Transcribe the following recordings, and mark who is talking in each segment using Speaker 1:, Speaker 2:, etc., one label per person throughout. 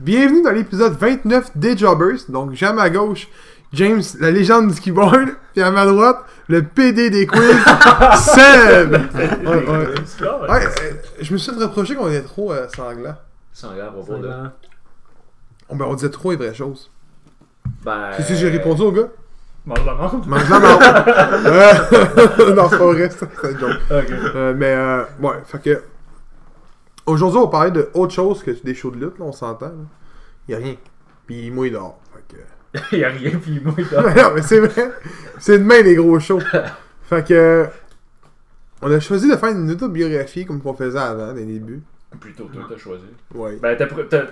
Speaker 1: Bienvenue dans l'épisode 29 des Jobbers. Donc, j'ai à ma gauche James, la légende du keyboard, puis à ma droite, le PD des quiz, Seb! Ouais, ouais. Ouais, euh, je me suis reproché qu'on était trop euh, sanglant.
Speaker 2: Sanglant à propos de.
Speaker 1: On, ben, on disait trop les vraies choses.
Speaker 2: Ben.
Speaker 1: Qu'est-ce que j'ai répondu au gars?
Speaker 3: Mange la menthe.
Speaker 1: Mange la menthe. Euh, non, c'est pas vrai, c'est un joke.
Speaker 3: Ok.
Speaker 1: Euh, mais, euh, ouais, fait que. Aujourd'hui, on va parler de autre chose que des shows de lutte, là, on s'entend. là. Y a rien. Puis il mouille dehors. Fait que.
Speaker 3: Y'a rien, pis moi, il
Speaker 1: non, mais c'est vrai. C'est demain les gros shows. fait que. On a choisi de faire une autobiographie comme qu'on faisait avant, dès le début.
Speaker 2: Plutôt, toi, t'as choisi.
Speaker 1: Ouais.
Speaker 3: Ben, t'as pr- t'as-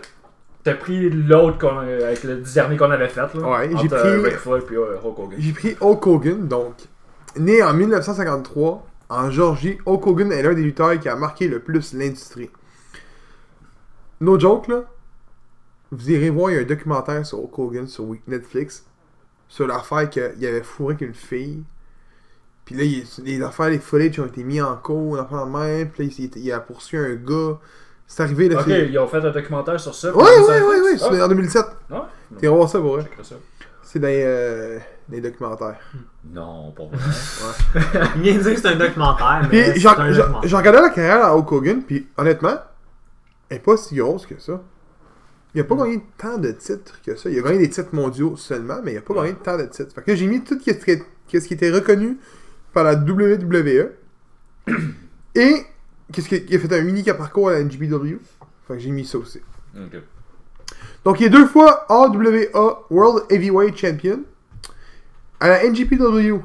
Speaker 3: t'as pris l'autre qu'on- avec le dernier qu'on avait fait, là.
Speaker 1: Ouais, j'ai pris-
Speaker 3: Ric Flair euh, Hulk Hogan.
Speaker 1: J'ai pris Hulk Hogan, donc. Né en 1953, en Georgie, Hulk Hogan est l'un des lutteurs qui a marqué le plus l'industrie. No joke, là. Vous irez voir, il y a un documentaire sur Hulk Hogan sur Netflix. Sur l'affaire qu'il avait fourré avec une fille. Puis là, il- les affaires, les footage ont été mis en cours, une affaire de même. Puis là, il, il a poursuivi un gars. C'est arrivé, là.
Speaker 3: Ok, ils ont fait un documentaire sur ça.
Speaker 1: Ouais, ouais,
Speaker 3: ça a
Speaker 1: ouais, ouais,
Speaker 3: Ah,
Speaker 1: c'est en 2007.
Speaker 3: Ouais.
Speaker 1: T'es voir ça pour vrai. C'est dans les, euh, les documentaires.
Speaker 2: Non, pas vrai.
Speaker 4: Il vient de dire que c'est un documentaire, mais
Speaker 1: Puis
Speaker 4: c'est
Speaker 1: j'ai
Speaker 4: un documentaire.
Speaker 1: j'ai regardé la carrière à Hulk Hogan, puis honnêtement, elle est pas si grosse que ça. Il a pas gagné tant de titres que ça. Il a gagné des titres mondiaux seulement, mais il a pas gagné tant de titres. Fait que j'ai mis tout ce qui, était- reconnu par la WWE. Et qu'est-ce qui a fait un mini parcours à la NGPW. Fait que j'ai mis ça aussi. Donc, il est deux fois AWA World Heavyweight Champion. À la NGPW,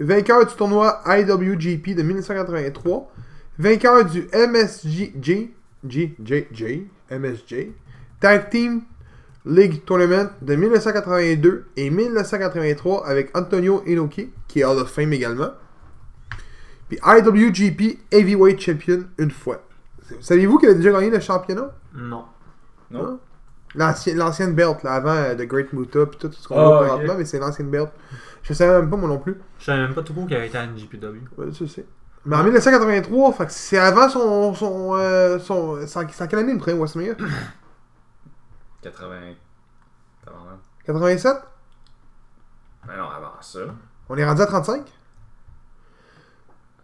Speaker 1: vainqueur du tournoi IWGP de 1983. Vainqueur du MSG, GJJ, MSJ, Tag Team League Tournament de 1982 et 1983 avec Antonio Inoki, qui est Hall of Fame également. Puis IWGP Heavyweight Champion une fois. Saviez-vous qu'il a déjà gagné le championnat?
Speaker 4: Non.
Speaker 2: Non?
Speaker 1: L'ancien- L'ancienne belt, là, avant euh, The Great Muta, puis tout ce qu'on
Speaker 3: Ah,
Speaker 1: voit présentement, mais c'est l'ancienne belt. Je savais même pas, moi non plus.
Speaker 4: Je savais même pas tout court qu'il avait été à une GPW.
Speaker 1: Ouais, je sais. Mais en 1983, fait que c'est avant son. son. euh, son. C'est en c'est en quelle année le premier WrestleMania
Speaker 2: 80. Tabarnak.
Speaker 1: 87
Speaker 2: Ben non, avant ça.
Speaker 1: On est rendu à 35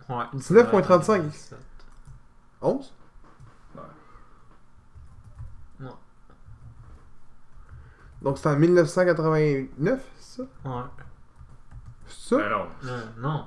Speaker 4: Ouais.
Speaker 1: 19.35. 11
Speaker 4: Ouais.
Speaker 1: Donc c'est en 1989, c'est ça?
Speaker 4: Ouais.
Speaker 1: C'est ça?
Speaker 3: Ben non.
Speaker 4: Euh, non.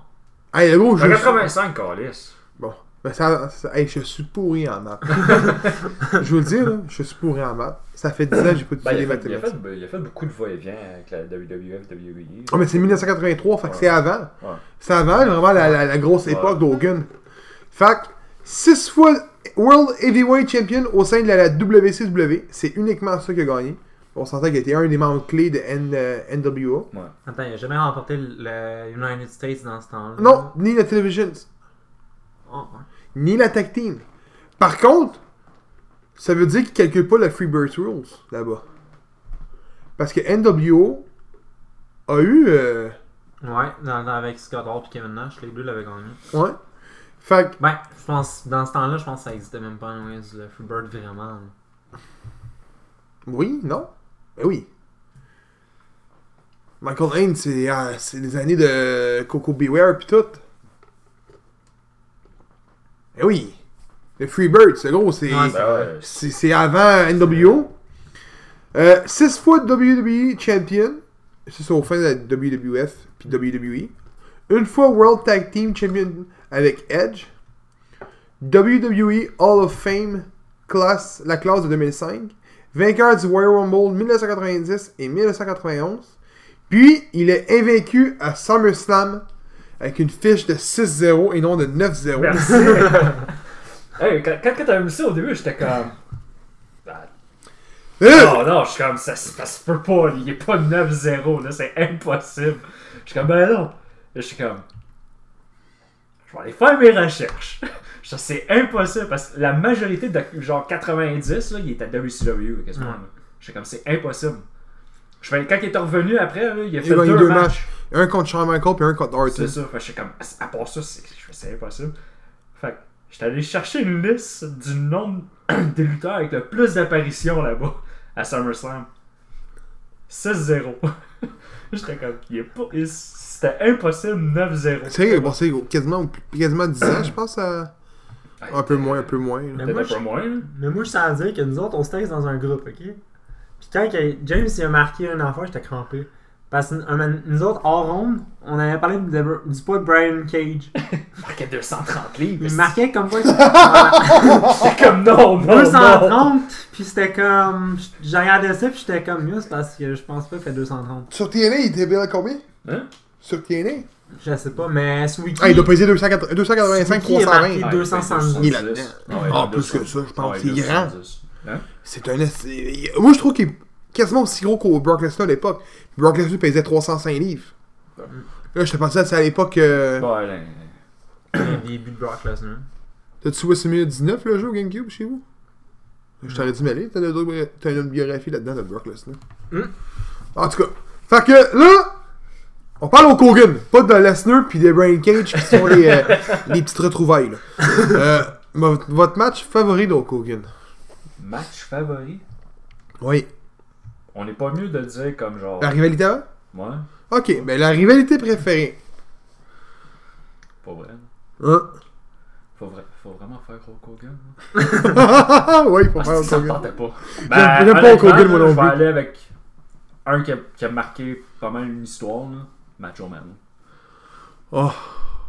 Speaker 1: Hey, le gros, je.
Speaker 3: En 85, Calis.
Speaker 1: Bon. Ben ça, ça- hey, je suis pourri en maths. je vous le dis, là, je suis pourri en maths. Ça fait 10 ans que j'ai pas
Speaker 2: Ben,
Speaker 1: étudié les
Speaker 2: il, a fait, il, a fait, il a fait beaucoup de va-et-vient avec la WWF, WWE.
Speaker 1: Oh, mais c'est 1983, fait que c'est avant.
Speaker 2: Ouais.
Speaker 1: C'est avant, vraiment, la, la- la grosse
Speaker 2: Ouais.
Speaker 1: époque d'Hogan. Fait que, 6 fois World Heavyweight Champion au sein de la, la WCW. C'est uniquement ça qu'il a gagné. On s'entend qu'il était un des membres clés de N- euh, NWA.
Speaker 4: Attends, il a jamais remporté le United States dans ce temps-là.
Speaker 1: Non, ni la Television,
Speaker 4: Oh, ouais.
Speaker 1: ni la Tag Team. Par contre, ça veut dire qu'il calcule pas la Freebird Rules là-bas. Parce que NWO a eu. euh,
Speaker 4: Ouais, dans, dans- avec Scott Hall et Kevin Nash, les deux l'avaient gagné.
Speaker 1: ouais. Fait que,
Speaker 4: Ben, je pense, dans ce temps-là, je pense que ça existait même pas, anyways, le Freebird vraiment.
Speaker 1: Oui, non? Ben oui. Michael Haynes, c'est euh, c'est les années de Coco Beware pis tout. Ben oui. Le Freebird, c'est gros, c'est
Speaker 4: Ouais,
Speaker 1: avant NWO. Euh, six fois WWE Champion. C'est au fin de la WWF puis WWE. Une fois World Tag Team Champion avec Edge. WWE Hall of Fame classe, la classe de 2005. Vainqueur du Royal Rumble 1990 et 1991. Puis, il est invaincu à SummerSlam avec une fiche de 6-0 et non de 9-0.
Speaker 3: Merci. hey, quand, quand t'as mis ça au début, j'étais comme. Ah,
Speaker 1: Euh!
Speaker 3: Non, non, je suis comme, ça, ça se peut pas, il est pas 9-0, là, c'est impossible. Je suis comme, ben non. Là, je suis comme, je vais aller faire mes recherches. C'est impossible parce que la majorité de genre 90, là, il est à WCW, quasiment.
Speaker 4: Ouais.
Speaker 3: suis comme, c'est impossible. Je fais, quand il est revenu après, là, il a
Speaker 1: Il
Speaker 3: fait
Speaker 1: a gagné
Speaker 3: deux,
Speaker 1: deux
Speaker 3: matchs.
Speaker 1: matchs. Un contre Shawn Michaels puis un contre Orton.
Speaker 3: C'est ça. Fait que j'étais comme, à part ça, c'est je fais, c'est impossible. Fait que j'étais allé chercher une liste du nombre de lutteurs avec le plus d'apparitions là-bas. à SummerSlam. 6-0. J'étais comme, il est pas. il- C'était impossible 9-0.
Speaker 1: C'est vrai qu'il a passé quasiment, quasiment 10 ans, je pense. à- Un peu moins, un peu moins.
Speaker 4: Mais moi,
Speaker 3: un peu
Speaker 4: je-
Speaker 3: moins. là.
Speaker 4: Mais moi, je tiens à dire que nous autres, on se texte dans un groupe, ok? Puis quand que James il a marqué une affaire, j'étais crampé. Parce que nous autres, hors ronde, on avait parlé de- du poids de Brian Cage.
Speaker 3: Il marquait 230 livres.
Speaker 4: Il marquait comme quoi.
Speaker 3: C'était comme non, non, non.
Speaker 4: 230, puis c'était comme. J'ai regardé ça, puis j'étais comme, mieux, parce que je pense pas qu'il fait 230.
Speaker 1: Sur TNA, il était bien à combien?
Speaker 3: Hein?
Speaker 1: Sur TNA
Speaker 4: Je sais pas, mais Swiki.
Speaker 1: Ah, il doit peser 280 285,
Speaker 4: Qui est
Speaker 1: 320.
Speaker 4: marqué?
Speaker 3: Ah,
Speaker 4: 270.
Speaker 1: Il est là-dedans.
Speaker 2: Ah
Speaker 1: Ah,
Speaker 2: il
Speaker 1: plus que
Speaker 2: 270.
Speaker 1: ça, je pense.
Speaker 2: Ah ouais,
Speaker 1: C'est grand.
Speaker 2: 270. Hein?
Speaker 1: C'est un. Moi, je trouve qu'il est quasiment aussi gros qu'au Brock Lesnar à l'époque. Brock Lesnar pesait 305 livres. Là, je te pensais, c'est à l'époque. euh,
Speaker 2: Ouais,
Speaker 4: début de Brock Lesnar.
Speaker 1: T'as-tu WrestleMania 19 le jeu au GameCube chez vous? Je t'aurais dû mêler. T'as une, t'as une biographie là-dedans de Brock Lesnar.
Speaker 4: Hmm?
Speaker 1: En tout cas. Fait que là, on parle au Kogan, pas de Lesnar puis de Brain Cage qui sont les, euh, les petites retrouvailles. Là. Euh, votre votre match favori Hogan
Speaker 2: Match favori?
Speaker 1: Oui.
Speaker 2: On n'est pas mieux de le dire comme genre.
Speaker 1: La rivalité avant
Speaker 2: Moi
Speaker 1: Ok, ben la rivalité préférée.
Speaker 2: Pas vrai.
Speaker 1: Hein?
Speaker 2: Faut, vra- faut vraiment faire Hulk Hogan. hein?
Speaker 1: oui, il faut
Speaker 2: Ah,
Speaker 1: faire Hulk
Speaker 2: ça me
Speaker 1: Hogan.
Speaker 2: tentait pas.
Speaker 1: J'aime pas Hulk Hogan, moi non
Speaker 2: Je vais
Speaker 1: plus.
Speaker 2: aller avec un qui a, qui a marqué pas mal une histoire, là. Macho Man.
Speaker 1: Oh.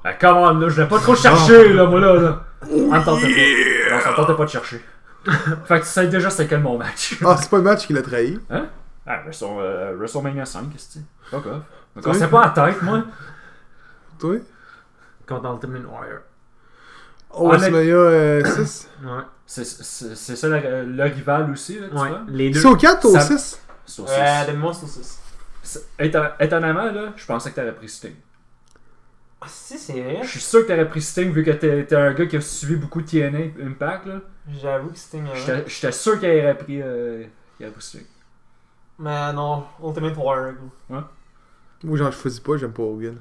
Speaker 3: Ah, come on, là, je vais pas trop chercher, là, moi, là. là. Ça me tentait pas. Non, ça me tentait pas de chercher. fait que tu sais déjà c'est quel mon match.
Speaker 1: Ah, c'est pas le match qui l'a trahi.
Speaker 2: Ah, Wrestle- euh, WrestleMania 5, qu'est-ce que c'est Fuck off.
Speaker 3: Me cassez pas la tête, moi.
Speaker 1: Toi?
Speaker 4: Contre Ultimate Warrior.
Speaker 1: Oh,
Speaker 3: Honnête-
Speaker 1: WrestleMania euh, 6.
Speaker 4: Ouais.
Speaker 3: C'est- ça le, le rival aussi, là, tu
Speaker 4: Ouais.
Speaker 3: vois?
Speaker 4: Les deux.
Speaker 1: C'est au 4 ou au
Speaker 3: Ça-
Speaker 1: 6
Speaker 2: C'est aussi.
Speaker 4: Euh, de moi, c'est 6.
Speaker 3: Étonnamment, là, je pensais que t'aurais pris Sting.
Speaker 4: Ah, si, c'est vrai.
Speaker 3: Je suis sûr que t'aurais pris Sting vu que t'es t'es un gars qui a suivi beaucoup de TNA Impact, là.
Speaker 4: J'avoue que Sting. euh,
Speaker 3: J'étais j'étais sûr qu'il aurait pris, euh, qu'il aurait pris Sting.
Speaker 4: Mais non, Ultimate Warrior.
Speaker 1: Moi, j'en choisis pas, j'aime pas Hogan.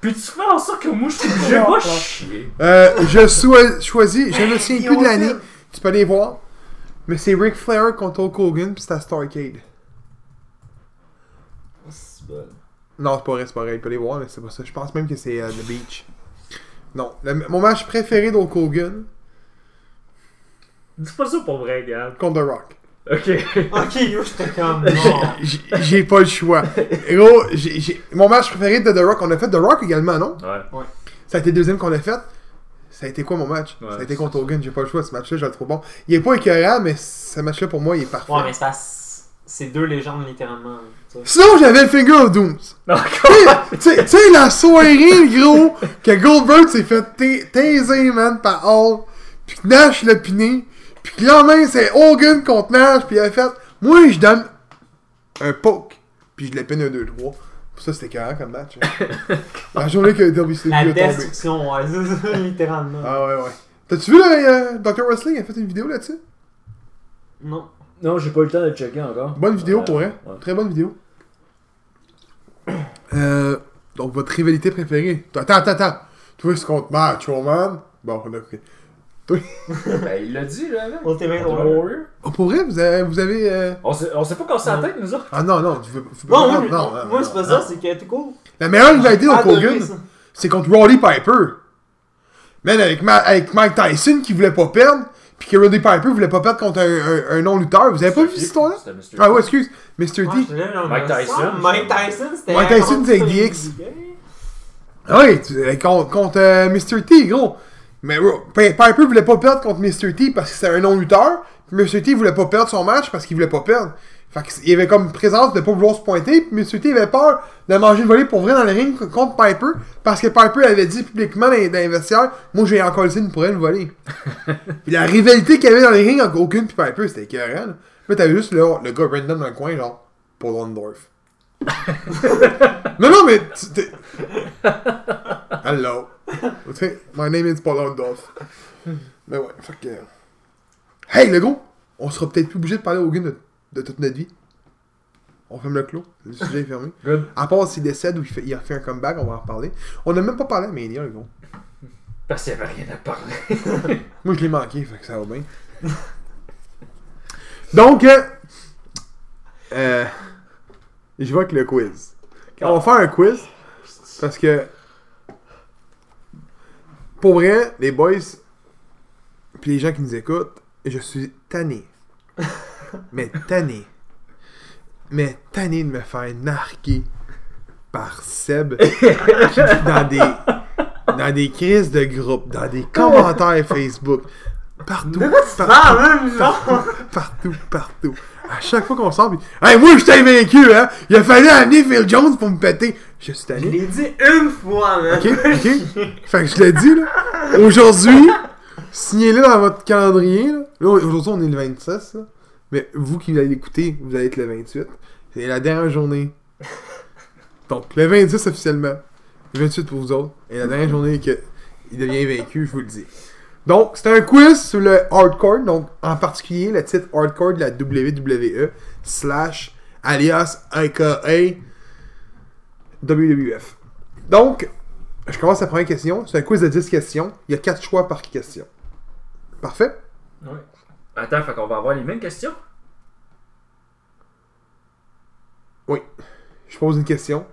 Speaker 3: Puis tu fais en sorte que moi, je suis pas chier.
Speaker 1: Euh, je choisis, je me souviens plus de l'année, tu peux aller voir. Mais c'est Ric Flair contre Hulk Hogan, pis c'est à Starcade. Non, c'est pas vrai, c'est pas vrai, tu peux aller voir, mais c'est pas ça. Je pense même que c'est euh, The Beach. Non, le- mon match préféré d'Hulk Hogan
Speaker 3: Dis pas ça pour vrai, Gab.
Speaker 1: contre The Rock.
Speaker 3: Ok.
Speaker 4: Ok, yo, j'étais comme. Non.
Speaker 1: J'ai- J'ai pas le choix. Gros, j'ai- j'ai- mon match préféré de The Rock, on a fait The Rock également, non?
Speaker 2: Ouais.
Speaker 1: Ça a été le deuxième qu'on a fait. Ça a été quoi mon match?
Speaker 2: Ouais,
Speaker 1: Ça a été contre
Speaker 2: ça.
Speaker 1: Hogan, j'ai pas le choix, ce match-là, j'ai le trop bon. Il est pas écœurant, mais ce match-là pour moi, il est parfait.
Speaker 4: Ouais, mais c'est parce- c'est deux légendes littéralement.
Speaker 1: Sinon, j'avais le Finger of Dooms.
Speaker 3: Encore.
Speaker 1: Tu sais- la soirée, gros, que Goldberg s'est fait ta- taiser, man, par Hall, puis que Nash l'a piné, puis que là, même, c'est Hogan contre Nash, puis il a fait, moi, je donne un poke, puis je le pine un 2-3. Pour ça, c'était carré comme match. hein. la journée que WCW
Speaker 4: La
Speaker 1: a tombé.
Speaker 4: destruction, ouais, c'est ça, littéralement.
Speaker 1: Ah ouais, ouais. T'as-tu vu, là, euh, Dr. Wrestling a fait une vidéo là-dessus?
Speaker 4: Non.
Speaker 2: Non, j'ai pas eu le temps de le checker encore.
Speaker 1: Bonne vidéo,
Speaker 2: Euh,
Speaker 1: pour vrai.
Speaker 2: ouais.
Speaker 1: Très bonne vidéo. Euh, donc, votre rivalité préférée. Attends, attends, attends. Toi, c'est contre Macho Man. Bon, on a pris.
Speaker 2: Ben, il l'a dit, là, avec.
Speaker 4: Ultimate
Speaker 2: Ultimate
Speaker 4: Warrior.
Speaker 2: Warrior.
Speaker 1: Oh, pour vrai, vous avez. Vous avez euh,
Speaker 3: On sait, on sait pas cassé la tête, nous autres.
Speaker 1: Ah non, non, tu veux. tu veux-
Speaker 4: Non, moi,
Speaker 1: non,
Speaker 4: non,
Speaker 1: non,
Speaker 4: moi c'est pas ça, c'est que t'es cool.
Speaker 1: La meilleure rivalité de
Speaker 4: Adoré
Speaker 1: Hogan,
Speaker 4: ça.
Speaker 1: c'est contre Roddy Piper. Man, avec, Ma- avec Mike Tyson qui voulait pas perdre, puis que Roddy Piper voulait pas perdre contre un, un, un non-lutteur. Vous avez pas vu cette histoire-là? Ah ouais, excuse. Mr.
Speaker 4: Dans
Speaker 2: Mike Tyson.
Speaker 4: Mike Tyson, c'était.
Speaker 1: Mike Tyson, c'est DX. Ah oui, euh, contre, contre euh, Mr. T, gros. Mais Piper voulait pas perdre contre Mr. T parce que c'était un non-lutteur. Mr. T voulait pas perdre son match parce qu'il voulait pas perdre. Fait qu'il y avait comme présence de pas vouloir se pointer. Puis Mr. T avait peur de manger une volée pour vrai dans le ring contre Piper. Parce que Piper avait dit publiquement dans, les- dans les vestiaires Moi j'ai encore le signe pour elle une volée. puis la rivalité qu'il y avait dans les rings entre Hogan puis Piper, c'était écœurant. Là, Là, t'avais juste le, le gars Brandon dans le coin, genre Paul Orndorff. non, non, mais. Hello. My name is Paul Orndorff. Mais ouais, fait que. Hey, le gros! On sera peut-être plus obligé de parler au Hogan de, de toute notre vie. On ferme le clos. Le sujet est fermé.
Speaker 3: Good.
Speaker 1: À part s'il décède ou il, fait, il a fait un comeback, on va en reparler. On n'a même pas parlé à Mania, le gros.
Speaker 3: Parce qu'il y avait rien à parler.
Speaker 1: Moi, je l'ai manqué, fait que ça va bien. Donc, euh, Euh, je vois que le quiz. On va faire un quiz. Parce que. Pour vrai, les boys. Puis les gens qui nous écoutent, je suis tanné. mais tanné. Mais tanné de me faire narguer par Seb dans des. Dans des crises de groupe, dans des commentaires Facebook, partout, partout,
Speaker 4: même non!
Speaker 1: partout, partout. À chaque fois qu'on sort, pis, hey, moi je t'ai vaincu, hein! Il a fallu amener Phil Jones pour me péter. Je suis
Speaker 4: Je
Speaker 1: allé.
Speaker 4: l'ai dit une fois, man!
Speaker 1: Ok, ok. Fait que je l'ai dit, là. Aujourd'hui, signez-le dans votre calendrier, là. Là, aujourd'hui, on est le 26, là. Mais vous qui allez l'écouter, vous allez être le 28. C'est la dernière journée. Donc, le 26 officiellement. Le 28 pour vous autres. Et la dernière journée que il devient vaincu, je vous le dis. Donc, c'est un quiz sur le hardcore. Donc, en particulier, le titre hardcore de la WWE slash alias aka WWF. Donc, je commence la première question. C'est un quiz de 10 questions. Il y a 4 choix par question. Parfait?
Speaker 3: Ouais. Attends, fait qu'on va avoir les mêmes questions?
Speaker 1: Je pose une question.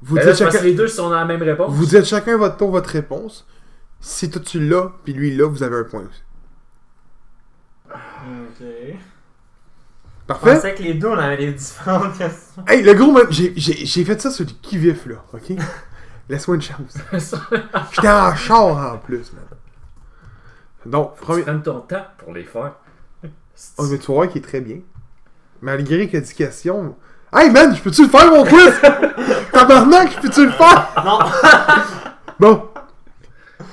Speaker 1: Vous
Speaker 3: Ben
Speaker 1: dites,
Speaker 3: là, pense
Speaker 1: chacun,
Speaker 3: les deux sont dans la même réponse.
Speaker 1: vous dites chacun votre tour, votre réponse. Si toi tu l'as, puis lui là, vous avez un point aussi.
Speaker 4: Ok. Je
Speaker 1: Parfait?
Speaker 4: pensais que les deux, on avait des différentes questions.
Speaker 1: Hey, le gros, j'ai- fait ça sur du qui-vif, là, ok? Laisse-moi une chance. J'étais en char en plus, man. Donc,
Speaker 3: Tu
Speaker 1: premier.
Speaker 3: prends ton temps pour les faire.
Speaker 1: Oh, mais tu vas voir qu'il est très bien. Malgré a 10 questions. Hey, man, je peux-tu le faire, mon quiz? Tabarnak, je peux-tu le faire?
Speaker 4: Non!
Speaker 1: Bon.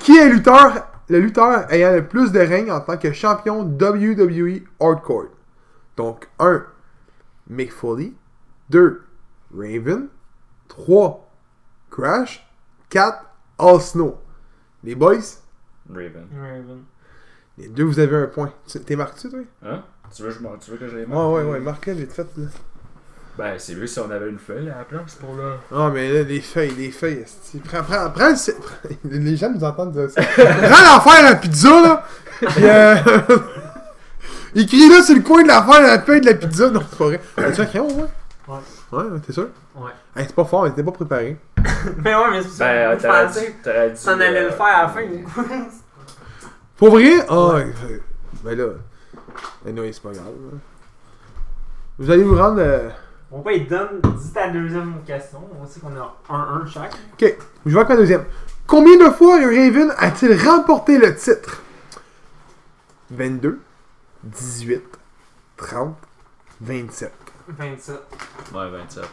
Speaker 1: Qui est lutteur, le lutteur ayant le plus de règnes en tant que champion WWE Hardcore? Donc, 1. Mick Foley. 2. Raven. 3. Crash. 4. All Snow. Les boys,
Speaker 3: Raven.
Speaker 4: Raven.
Speaker 1: les deux, vous avez un point. T'es marqué, toi?
Speaker 3: Hein? Tu veux, que je tu veux que je les
Speaker 1: Ouais,
Speaker 3: marque?
Speaker 1: ouais, ouais, marque-le vite fait. Là.
Speaker 3: Ben, c'est mieux si on avait une feuille à la place pour là.
Speaker 1: Ah, mais là, les feuilles, les feuilles. Prends, prends, prends Les gens nous entendent dire ça. prends l'affaire à la pizza, là. Puis, euh... Écris là sur le coin de l'affaire à la feuille de la pizza. Non, c'est pas vrai. As-tu un crayon, ouais?
Speaker 4: Ouais.
Speaker 1: Ouais, ouais, t'es sûr?
Speaker 4: Ouais.
Speaker 1: Hey, c'est pas fort, mais t'es pas préparé.
Speaker 4: Mais ouais, mais c'est ça.
Speaker 3: Ben,
Speaker 4: je pensais t'en allais
Speaker 3: euh,
Speaker 4: le faire à la fin.
Speaker 1: Pour vrai? Ah, ouais. ben là. Ben non, c'est pas grave. là. Vous allez vous rendre. euh,
Speaker 4: On va il te donne, dis ta deuxième question. On sait qu'on a un 1 chaque.
Speaker 1: Ok, je vais avec ma deuxième. Combien de fois Raven a-t-il remporté le titre? 22, 18, 30, 27.
Speaker 4: 27.
Speaker 3: Ouais, 27.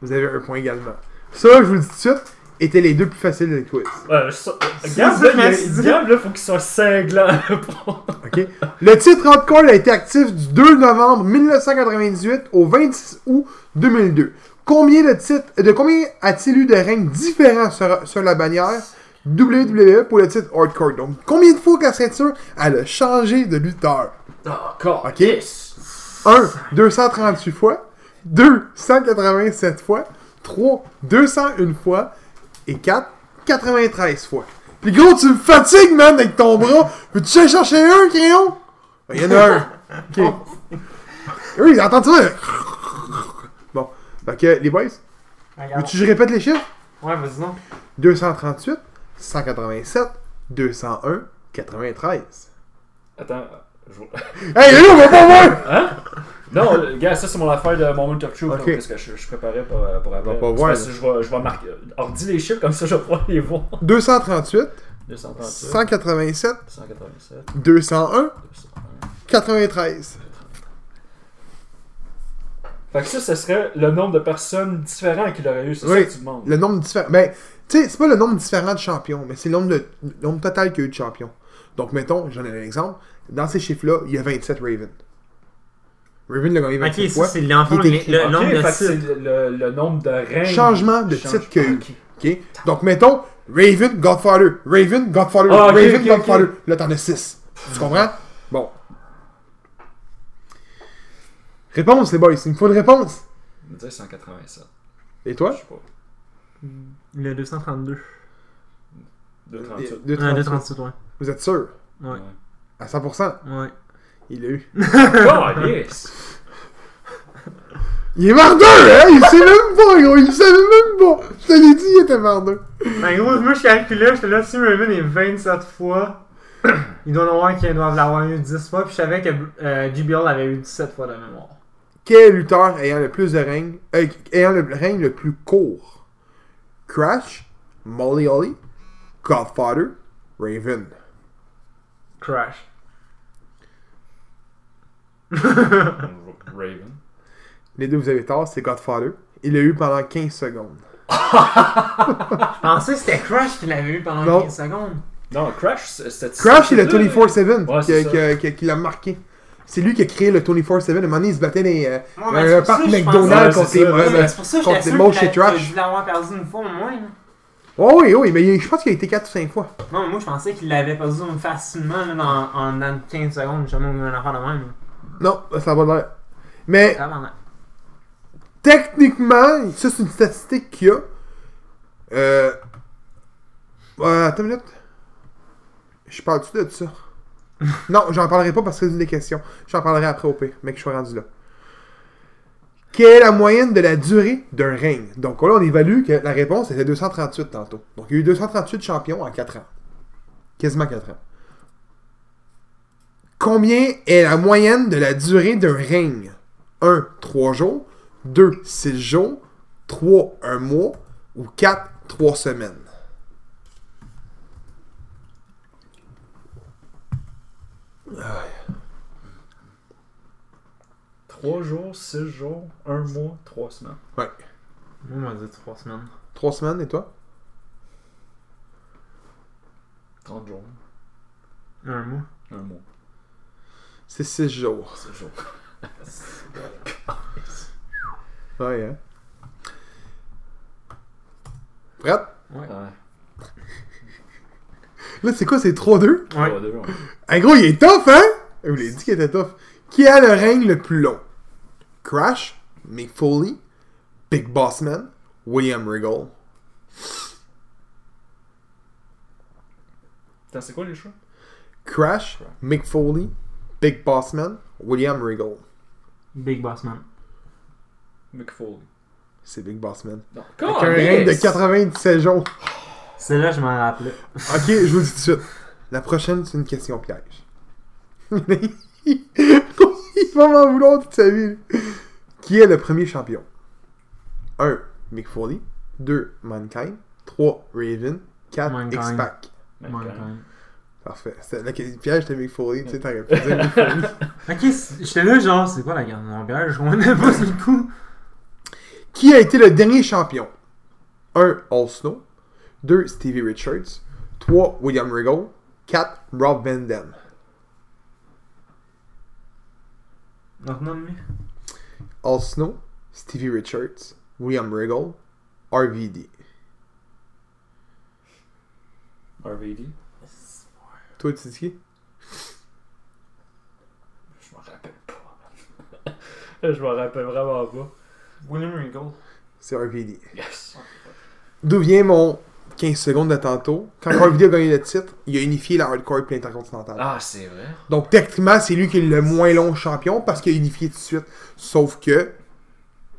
Speaker 1: Vous avez un point également. Ça, je vous le dis tout de suite, étaient les deux plus faciles de quiz.
Speaker 3: Ouais, ça. Gab, là, il-. Gab, là, faut qu'il soit cinglant.
Speaker 1: Ok? Le titre hardcore a été actif du 2 novembre 1998 au 26 août 2002. Combien de titres, de combien a-t-il eu de règnes différents sur, sur la bannière? WWE pour le titre hardcore? Donc, combien de fois que la ceinture, elle a changé de lutteur?
Speaker 3: Encore.
Speaker 1: Ok. 1. 238 fois. 2. 187 fois. 3. 201 fois. Et 4. 93 fois. Puis gros, tu me fatigues, man, avec ton bras. Peux-tu chercher un, crayon? Il y en a un. Ok. Oui, entends ça? Bon. Fait que, les boys,
Speaker 4: Regarde.
Speaker 1: veux-tu que je répète les chiffres?
Speaker 4: Ouais, vas-y non.
Speaker 1: 238, 187, 201, 93.
Speaker 3: Attends.
Speaker 1: Hey, on va pas voir!
Speaker 3: Hein? Non, le- gars, ça c'est mon affaire de Moment of Truth.
Speaker 1: Ok.
Speaker 3: Qu'est-ce que je, je préparais pour, euh, pour après.
Speaker 1: va pas
Speaker 3: C'est
Speaker 1: voir,
Speaker 3: parce que Je vais, je vais marquer. Alors, dis les chiffres comme ça, je vais pouvoir les voir.
Speaker 1: 238,
Speaker 3: 238,
Speaker 1: 187,
Speaker 3: 187,
Speaker 1: 201,
Speaker 3: 201.
Speaker 1: 93.
Speaker 3: Fait que ça, ce serait le nombre de personnes différentes qu'il aurait eu. C'est
Speaker 1: Oui.
Speaker 3: ça que tu demandes.
Speaker 1: Le nombre différent. Ben, tu sais, c'est pas le nombre différent de champions, mais c'est le nombre, de, le nombre total qu'il y a eu de champions. Donc, mettons, j'en ai un exemple. Dans ces chiffres-là, il y a 27 Raven. Raven l'a gagné 27
Speaker 4: Ok, ça
Speaker 1: fois.
Speaker 4: c'est le, nombre
Speaker 3: fait
Speaker 4: de
Speaker 3: le, le nombre de règnes.
Speaker 1: Changement de titre qu'il y a eu. Donc, mettons, Raven, Godfather. Raven, Godfather.
Speaker 3: Ah,
Speaker 1: Raven, Godfather. Là, t'en as 6. Tu comprends? Bon. Réponse, les boys. Il me faut une réponse.
Speaker 3: On va dire 187.
Speaker 1: Et
Speaker 3: Je
Speaker 1: toi?
Speaker 3: sais pas.
Speaker 4: Le 232.
Speaker 3: 238.
Speaker 1: Deux
Speaker 4: Ouais,
Speaker 1: trente-sept.
Speaker 4: 237, ouais.
Speaker 1: Vous êtes sûr?
Speaker 4: Ouais.
Speaker 1: À 100%?
Speaker 4: Ouais.
Speaker 1: Il l'a eu.
Speaker 3: Oh, yes!
Speaker 1: Il est mardeux, hein? Il sait même pas, gros. Il savait même pas. Je te l'ai dit, il était mardeux.
Speaker 4: Ben gros, moi je calculais, j'étais là, si Raven est 27 fois, il doit en avoir qui doivent l'avoir eu 10 fois, puis je savais que euh, JBL avait eu 17 fois de mémoire.
Speaker 1: Quel lutteur ayant le plus de règne, euh, ayant le règne le plus court? Crash, Molly Holly, Godfather, Raven.
Speaker 4: Crash.
Speaker 2: Raven.
Speaker 1: Les deux, vous avez tort, c'est Godfather. Il l'a eu pendant 15 secondes.
Speaker 4: Je pensais que c'était Crash qui l'avait eu pendant
Speaker 1: Non.
Speaker 4: 15 secondes.
Speaker 2: Non, Crash, c'était.
Speaker 1: Crash, c'est le
Speaker 2: c'était-
Speaker 1: 24-7
Speaker 2: Ouais,
Speaker 1: qui,
Speaker 2: c'est
Speaker 1: qui-
Speaker 2: ça.
Speaker 1: qui- qui l'a marqué. C'est lui qui a créé le 24-7. À un moment donné, il se battait dans euh,
Speaker 4: Ouais,
Speaker 1: un parc
Speaker 4: que je
Speaker 1: McDonald's
Speaker 2: pensais-
Speaker 1: contre les ouais,
Speaker 2: ouais,
Speaker 4: c'est pour ça que
Speaker 1: contre
Speaker 4: j'étais
Speaker 1: les
Speaker 4: sûr
Speaker 1: moches
Speaker 4: qu'il
Speaker 1: chez
Speaker 4: a-
Speaker 1: Trash.
Speaker 4: qu'il a dû l'avoir perdu une fois au moins. là.
Speaker 1: Oh oui, oui, mais il- je pense qu'il a été 4 ou 5 fois.
Speaker 4: Non, mais moi je pensais qu'il l'avait perdu facilement là, dans, en dans 15 secondes, jamais eu un affaire de même.
Speaker 1: Non, ça va l'air. Mais techniquement, ça c'est une statistique qu'il y a. Euh. euh, attends une minute. Je parle-tu de ça? non, j'en parlerai pas parce que c'est une des questions. J'en parlerai après au pire, mais que je sois rendu là. Quelle est la moyenne de la durée d'un règne? Donc là, on évalue que la réponse était 238 tantôt. Donc il y a eu 238 champions en 4 ans. Quasiment 4 ans. Combien est la moyenne de la durée d'un règne? 1, 3 jours. 2, 6 jours. 3, 1 mois. Ou 4, 3 semaines.
Speaker 2: Trois jours, six jours, un mois, trois semaines.
Speaker 1: Ouais.
Speaker 4: Moi, on m'a dit 3 semaines.
Speaker 1: 3 semaines et toi?
Speaker 2: 30 jours,
Speaker 4: Un mois.
Speaker 2: un mois,
Speaker 1: C'est 6 jours.
Speaker 2: six jours.
Speaker 1: Ouais, hein? Prête?
Speaker 4: Ouais.
Speaker 2: Ouais.
Speaker 1: Là, c'est quoi? C'est 3-2?
Speaker 2: Trois,
Speaker 4: Ouais.
Speaker 2: deux, ouais.
Speaker 1: Un gros, il est tough, hein? Je vous l'ai dit qu'il était tough. Qui a le règne le plus long? Crash, Mick Foley, Big Boss Man, William Regal.
Speaker 2: Attends, c'est quoi les choix?
Speaker 1: Crash, Mick Foley, Big Boss Man, William Regal.
Speaker 4: Big Boss Man.
Speaker 1: C'est Big Boss Man.
Speaker 2: Non.
Speaker 1: Avec un règne de 97 jours.
Speaker 4: C'est là que je m'en rappelais.
Speaker 1: Ok, je vous le dis tout de suite. La prochaine, c'est une question piège. Il va m'en vouloir toute sa vie. Qui est le premier champion? 1. Mick Foley. 2. Mankind. 3. Raven. 4.
Speaker 4: Mankind.
Speaker 1: X-Pac.
Speaker 4: Mankind.
Speaker 1: Parfait. C'était- La piège, c'était Mick Foley. Tu sais, t'aurais pu dire Mick Foley.
Speaker 4: Ok, c'est- j'étais là genre, c'est quoi la garde mondiale? Je comprenais pas sur le coup.
Speaker 1: Qui a été le dernier champion? 1. All Snow. 2. Stevie Richards. 3. William Regal. 4. Rob Van Dam. All Snow, Stevie Richards, William Regal, RVD.
Speaker 2: RVD.
Speaker 1: Toi, tu dis qui?
Speaker 2: Je m'en rappelle pas. je m'en rappelle vraiment pas.
Speaker 4: William Regal.
Speaker 1: C'est RVD.
Speaker 2: Yes.
Speaker 1: D'où vient mon 15 secondes de tantôt? Quand RVD a gagné le titre, il a unifié la hardcore et l'intercontinental.
Speaker 2: Ah, c'est vrai.
Speaker 1: Donc, techniquement, c'est lui qui est le moins long champion parce qu'il a unifié tout de suite. Sauf que,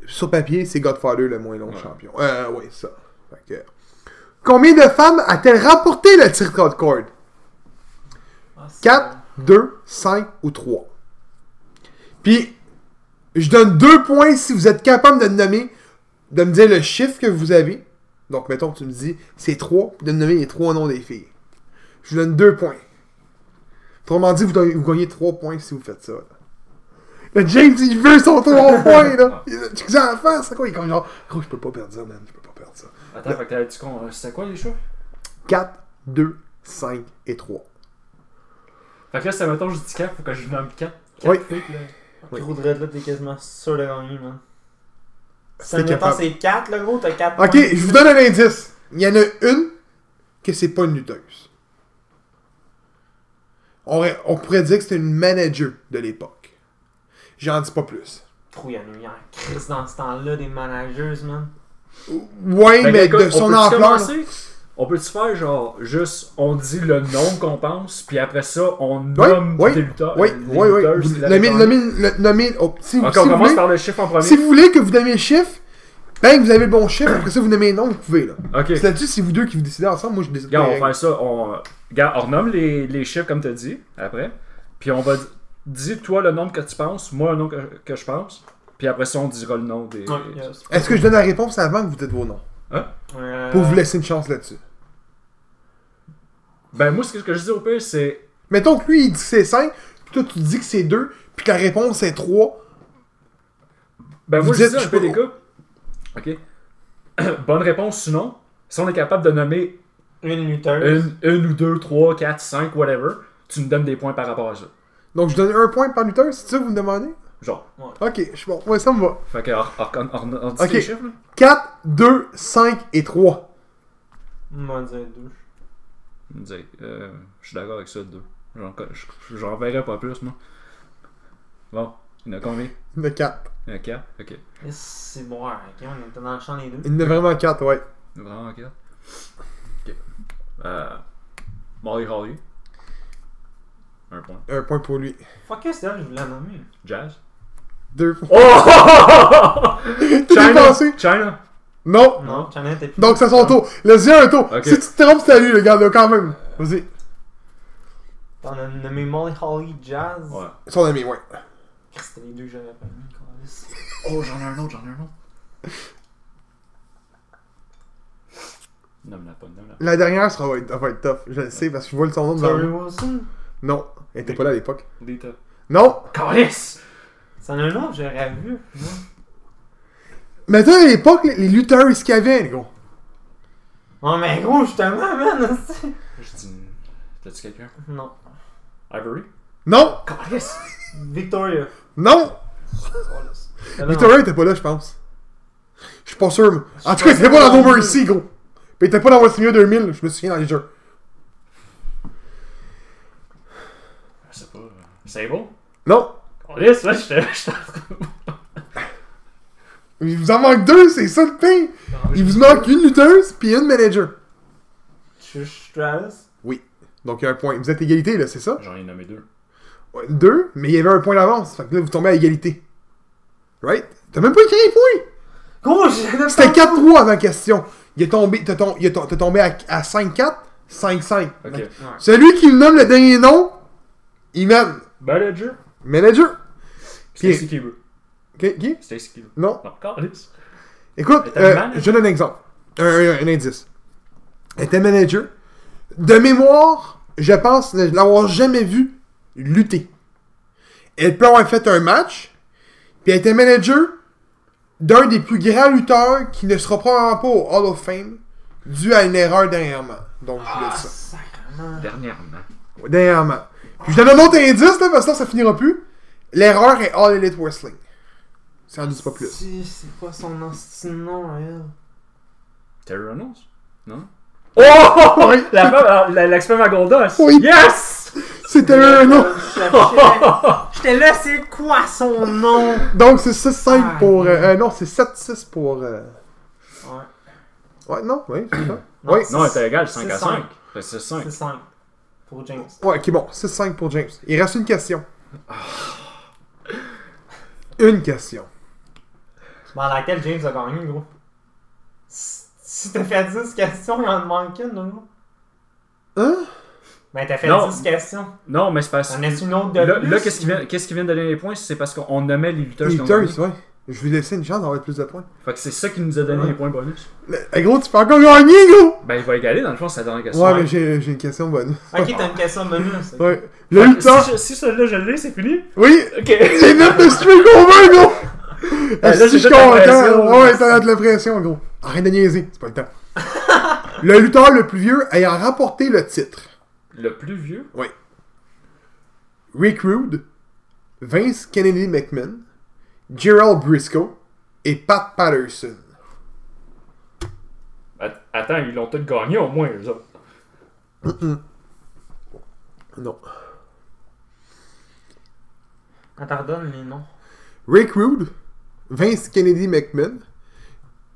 Speaker 1: sur papier, c'est Godfather le moins long
Speaker 2: Ouais.
Speaker 1: champion. Euh, oui, ça. Fait que- Combien de femmes a-t-elle remporté le titre hardcore?
Speaker 4: Ah, c'est
Speaker 1: 4, 2, 5 ou 3. Puis, je donne 2 points si vous êtes capable de me nommer, de me dire le chiffre que vous avez. Donc, mettons tu me dis c'est 3, puis de me nommer les 3 noms des filles. Je vous donne 2 points. Autrement dit, vous, donnez- vous gagnez 3 points si vous faites ça. là. Le James, il veut son 3 points, là. Tu sais en face, c'est quoi? Il est comme genre, gros, je peux pas perdre ça, man. Je peux pas perdre ça.
Speaker 2: Attends, fait que t'avais-tu con. euh, C'était quoi les choix?
Speaker 1: 4, 2, 5 et 3.
Speaker 2: Fait que là, c'est mettons, je dis 4, faut que je nomme 4.
Speaker 1: Oui.
Speaker 4: Le gros de là, t'es quasiment sûr de gagner, man.
Speaker 1: C'était
Speaker 4: Ça, mettons,
Speaker 1: capable.
Speaker 4: c'est 4, le gros, t'as 4
Speaker 1: Ok, je vous donne un indice. Il y en a une que c'est pas une lutteuse. On, aurait- on pourrait dire que c'est une manager de l'époque. J'en dis pas plus.
Speaker 4: Trop, il y en a eu en crise dans ce temps-là, des managers, man.
Speaker 1: Ouais, mais
Speaker 2: écoute,
Speaker 1: de
Speaker 2: on
Speaker 1: son ampleur. là.
Speaker 2: commencer?
Speaker 3: On peut-tu faire genre juste on dit le nom qu'on pense, puis après ça on nomme des lutteurs.
Speaker 1: Oui,
Speaker 3: les
Speaker 1: oui, oui.
Speaker 3: lutteurs,
Speaker 1: nommez, nommez, le- nommez- oh, si, vous-
Speaker 3: Ok,
Speaker 1: si
Speaker 3: on
Speaker 1: vous
Speaker 3: commence
Speaker 1: voulez,
Speaker 3: par le chiffre en premier.
Speaker 1: si vous voulez que vous nommiez le chiffre, ben vous avez le bon chiffre, après ça vous nommez les noms, vous pouvez là.
Speaker 3: Ok.
Speaker 1: C'est là-dessus, c'est vous deux qui vous décidez ensemble, moi je décide
Speaker 3: Regarde, on va faire ça. On, regarde, on renomme les, les chiffres comme tu as dit après. Puis on va di- dis toi le nombre que tu penses, moi le nom que, que je pense. Puis après ça, on dira le nom des.
Speaker 4: Ouais, yes.
Speaker 1: Est-ce que je donne la réponse avant que vous dites vos noms?
Speaker 4: Euh,
Speaker 1: Pour vous laisser une chance là-dessus.
Speaker 3: Ben, moi, ce que je dis au pire, c'est.
Speaker 1: Mettons que lui il dit que c'est 5, puis toi tu dis que c'est 2, puis que la réponse est 3.
Speaker 3: Ben,
Speaker 1: Vous
Speaker 3: moi, je dis un peu gars. Ok. Bonne réponse, sinon. Si on est capable de nommer
Speaker 4: Une lutteuse.
Speaker 3: une, une ou deux, trois, quatre, cinq, whatever, tu me donnes des points par rapport à ça.
Speaker 1: Donc je donne un point par lutteur, c'est ça que vous me demandez?
Speaker 3: Genre.
Speaker 1: Ok, je suis bon. Ouais, ça me va.
Speaker 3: Fait que, on, on, on, on dit
Speaker 1: Ok.
Speaker 3: les chiffres, là.
Speaker 1: 4, 2, 5 et 3.
Speaker 4: On va dire deux.
Speaker 3: Je me dis, euh, je suis d'accord avec ça, deux. J'en, je- j'en verrai pas plus, moi. Bon, il y en a combien?
Speaker 1: Il y en a 4.
Speaker 3: Il y en a quatre Ok.
Speaker 4: Yes, C'est bon, ok, on était dans le champ les deux.
Speaker 1: Il y en a vraiment 4, ouais.
Speaker 3: Vraiment quatre Ok. Euh. Molly Holly. Un point.
Speaker 1: Un point pour lui.
Speaker 4: Fuck c'est elle, je voulais la nommer.
Speaker 3: Jazz.
Speaker 1: 2 points.
Speaker 3: Oh
Speaker 1: T'es
Speaker 3: China
Speaker 1: dépensé?
Speaker 3: China
Speaker 1: Non.
Speaker 4: Non, China était plus.
Speaker 1: Donc c'est son tour. Laisse-y un tour.
Speaker 3: Ok.
Speaker 1: Si tu te trompes, c'est à lui, le gars, là, quand même. Vas-y.
Speaker 4: T'en as nommé Molly Holly Jazz.
Speaker 3: Ouais.
Speaker 1: Son ami, ouais.
Speaker 4: C'était les deux que j'avais pas mis.
Speaker 3: Oh, j'en ai un autre, j'en ai un autre. Nomme-la pas, nomme-la pas.
Speaker 1: La dernière, ça va être, ça va être tough. Je le sais parce que je vois le son nom moi.
Speaker 4: Wilson?
Speaker 1: Non. Elle était pas là à l'époque.
Speaker 3: Lita.
Speaker 1: Non.
Speaker 3: Calice!
Speaker 4: C'en a un autre, j'aurais vu. moi.
Speaker 1: Mais toi, à l'époque, les, les lutteurs, ils se cavaient, gros.
Speaker 4: Oh, mais gros, justement, man.
Speaker 3: Je dis. T'as-tu quelqu'un?
Speaker 4: Non.
Speaker 3: Ivory?
Speaker 1: Non.
Speaker 3: Calice!
Speaker 4: Victoria.
Speaker 1: Non.
Speaker 4: Ah, non.
Speaker 1: Victoria était pas là, je pense. Je suis pas sûr. mais- En tout cas, il
Speaker 4: pas
Speaker 1: était pas dans No Mercy, gros. Puis il était pas dans WrestleMania 2000, je me souviens dans les jeux.
Speaker 3: Je sais pas. Sable?
Speaker 1: Non.
Speaker 3: J'étais.
Speaker 1: Il vous en manque deux, c'est ça le pire. Il vous manque une lutteuse puis une manager.
Speaker 4: Trish Stratus?
Speaker 1: Donc il y a un point. Vous êtes égalité, là, c'est ça?
Speaker 3: J'en ai nommé deux.
Speaker 1: Ouais, Deux, mais il y avait un point d'avance. Fait que là, vous tombez à égalité. Right? T'as même pas écrit un point!
Speaker 4: Gros, j'ai
Speaker 1: C'était 4-3 avant la question. Il est tombé, t'as tom- il est tom- t'es tombé à, à 5-4, 5-5.
Speaker 3: Ok.
Speaker 4: Ouais.
Speaker 1: Celui qui me nomme le dernier nom, il mène.
Speaker 3: Manager?
Speaker 1: Manager.
Speaker 3: Stacy Keebler.
Speaker 1: Qui? qui?
Speaker 3: Stacy Keebler.
Speaker 1: Non.
Speaker 3: Non.
Speaker 1: Écoute, euh, je donne un exemple. Un, un- un indice. Elle était manager. De mémoire, je pense ne l'avoir jamais vu lutter. Elle peut avoir fait un match, puis elle était manager d'un des plus grands lutteurs qui ne sera probablement pas au Hall of Fame, dû à une erreur dernièrement. Donc, je voulais
Speaker 4: Ah,
Speaker 1: ça.
Speaker 4: sacrément.
Speaker 3: Dernièrement.
Speaker 1: Dernièrement. Puis je donne un autre indice, là, parce que là, ça finira plus. L'erreur est All Elite Wrestling. Ça en dit pas plus.
Speaker 4: C'est c'est quoi son ancien nom, elle?
Speaker 3: Terry Reynolds? Non? Oh!
Speaker 1: Oui.
Speaker 3: La femme, la- l'expert Magoldos!
Speaker 1: Oui.
Speaker 3: Yes!
Speaker 1: Nom.
Speaker 4: Je cherchais. J'étais là, c'est quoi son nom?
Speaker 1: Donc, c'est 6-5
Speaker 4: Ah,
Speaker 1: pour. euh, euh, non, c'est 7-6 pour. euh,
Speaker 4: Ouais.
Speaker 1: Ouais, non, oui, c'est ça.
Speaker 4: Non,
Speaker 1: Oui.
Speaker 4: c'est-
Speaker 3: Non, elle était égale, 5 à
Speaker 4: c'est
Speaker 3: 5. C'est 5.
Speaker 4: C'est 5. Pour James.
Speaker 1: Ouais, ok, bon, 6-5 pour James. Il reste une question. Une question.
Speaker 4: Dans laquelle James a gagné, gros. Si t'as fait 10 questions, il en manque une, gros.
Speaker 1: Hein?
Speaker 4: Ben, t'as fait
Speaker 3: Non.
Speaker 4: 10 questions.
Speaker 3: Non, mais c'est parce
Speaker 4: On
Speaker 3: que.
Speaker 4: a une autre de
Speaker 3: Là,
Speaker 4: plus?
Speaker 3: là, qu'est-ce qui vient, qu'est-ce qui vient de donner les points? C'est parce qu'on nommait les lutteurs.
Speaker 1: Les
Speaker 3: qui ont gagné.
Speaker 1: lutteurs, ouais. Je vais laisser une chance d'avoir plus de points.
Speaker 3: Fait que c'est ça qui nous a donné
Speaker 1: Ouais.
Speaker 3: les points bonus.
Speaker 1: Eh, gros, tu peux encore gagner, gros!
Speaker 3: Ben, il va égaler, dans le fond, c'est la dernière question.
Speaker 1: Ouais, mais j'ai j'ai une question bonne.
Speaker 4: Ok, t'as une question bonus.
Speaker 1: Ouais. Le
Speaker 3: Fait. Si, je- si celui-là je l'ai, c'est fini?
Speaker 1: Oui!
Speaker 3: Ok.
Speaker 1: J'ai net le streak over, gros!
Speaker 3: Ben, là,
Speaker 1: je suis content? Ouais, t'as de la pression, gros. Arrête de niaiser, c'est pas le temps. le lutteur le plus vieux ayant remporté le titre.
Speaker 3: Le plus vieux?
Speaker 1: Rick Rude, Vince Kennedy McMahon, Gerald Briscoe et Pat Patterson.
Speaker 3: Attends, ils l'ont tous gagné au moins, eux autres.
Speaker 1: Non.
Speaker 4: On les noms.
Speaker 1: Rick Rude, Vince Kennedy McMahon,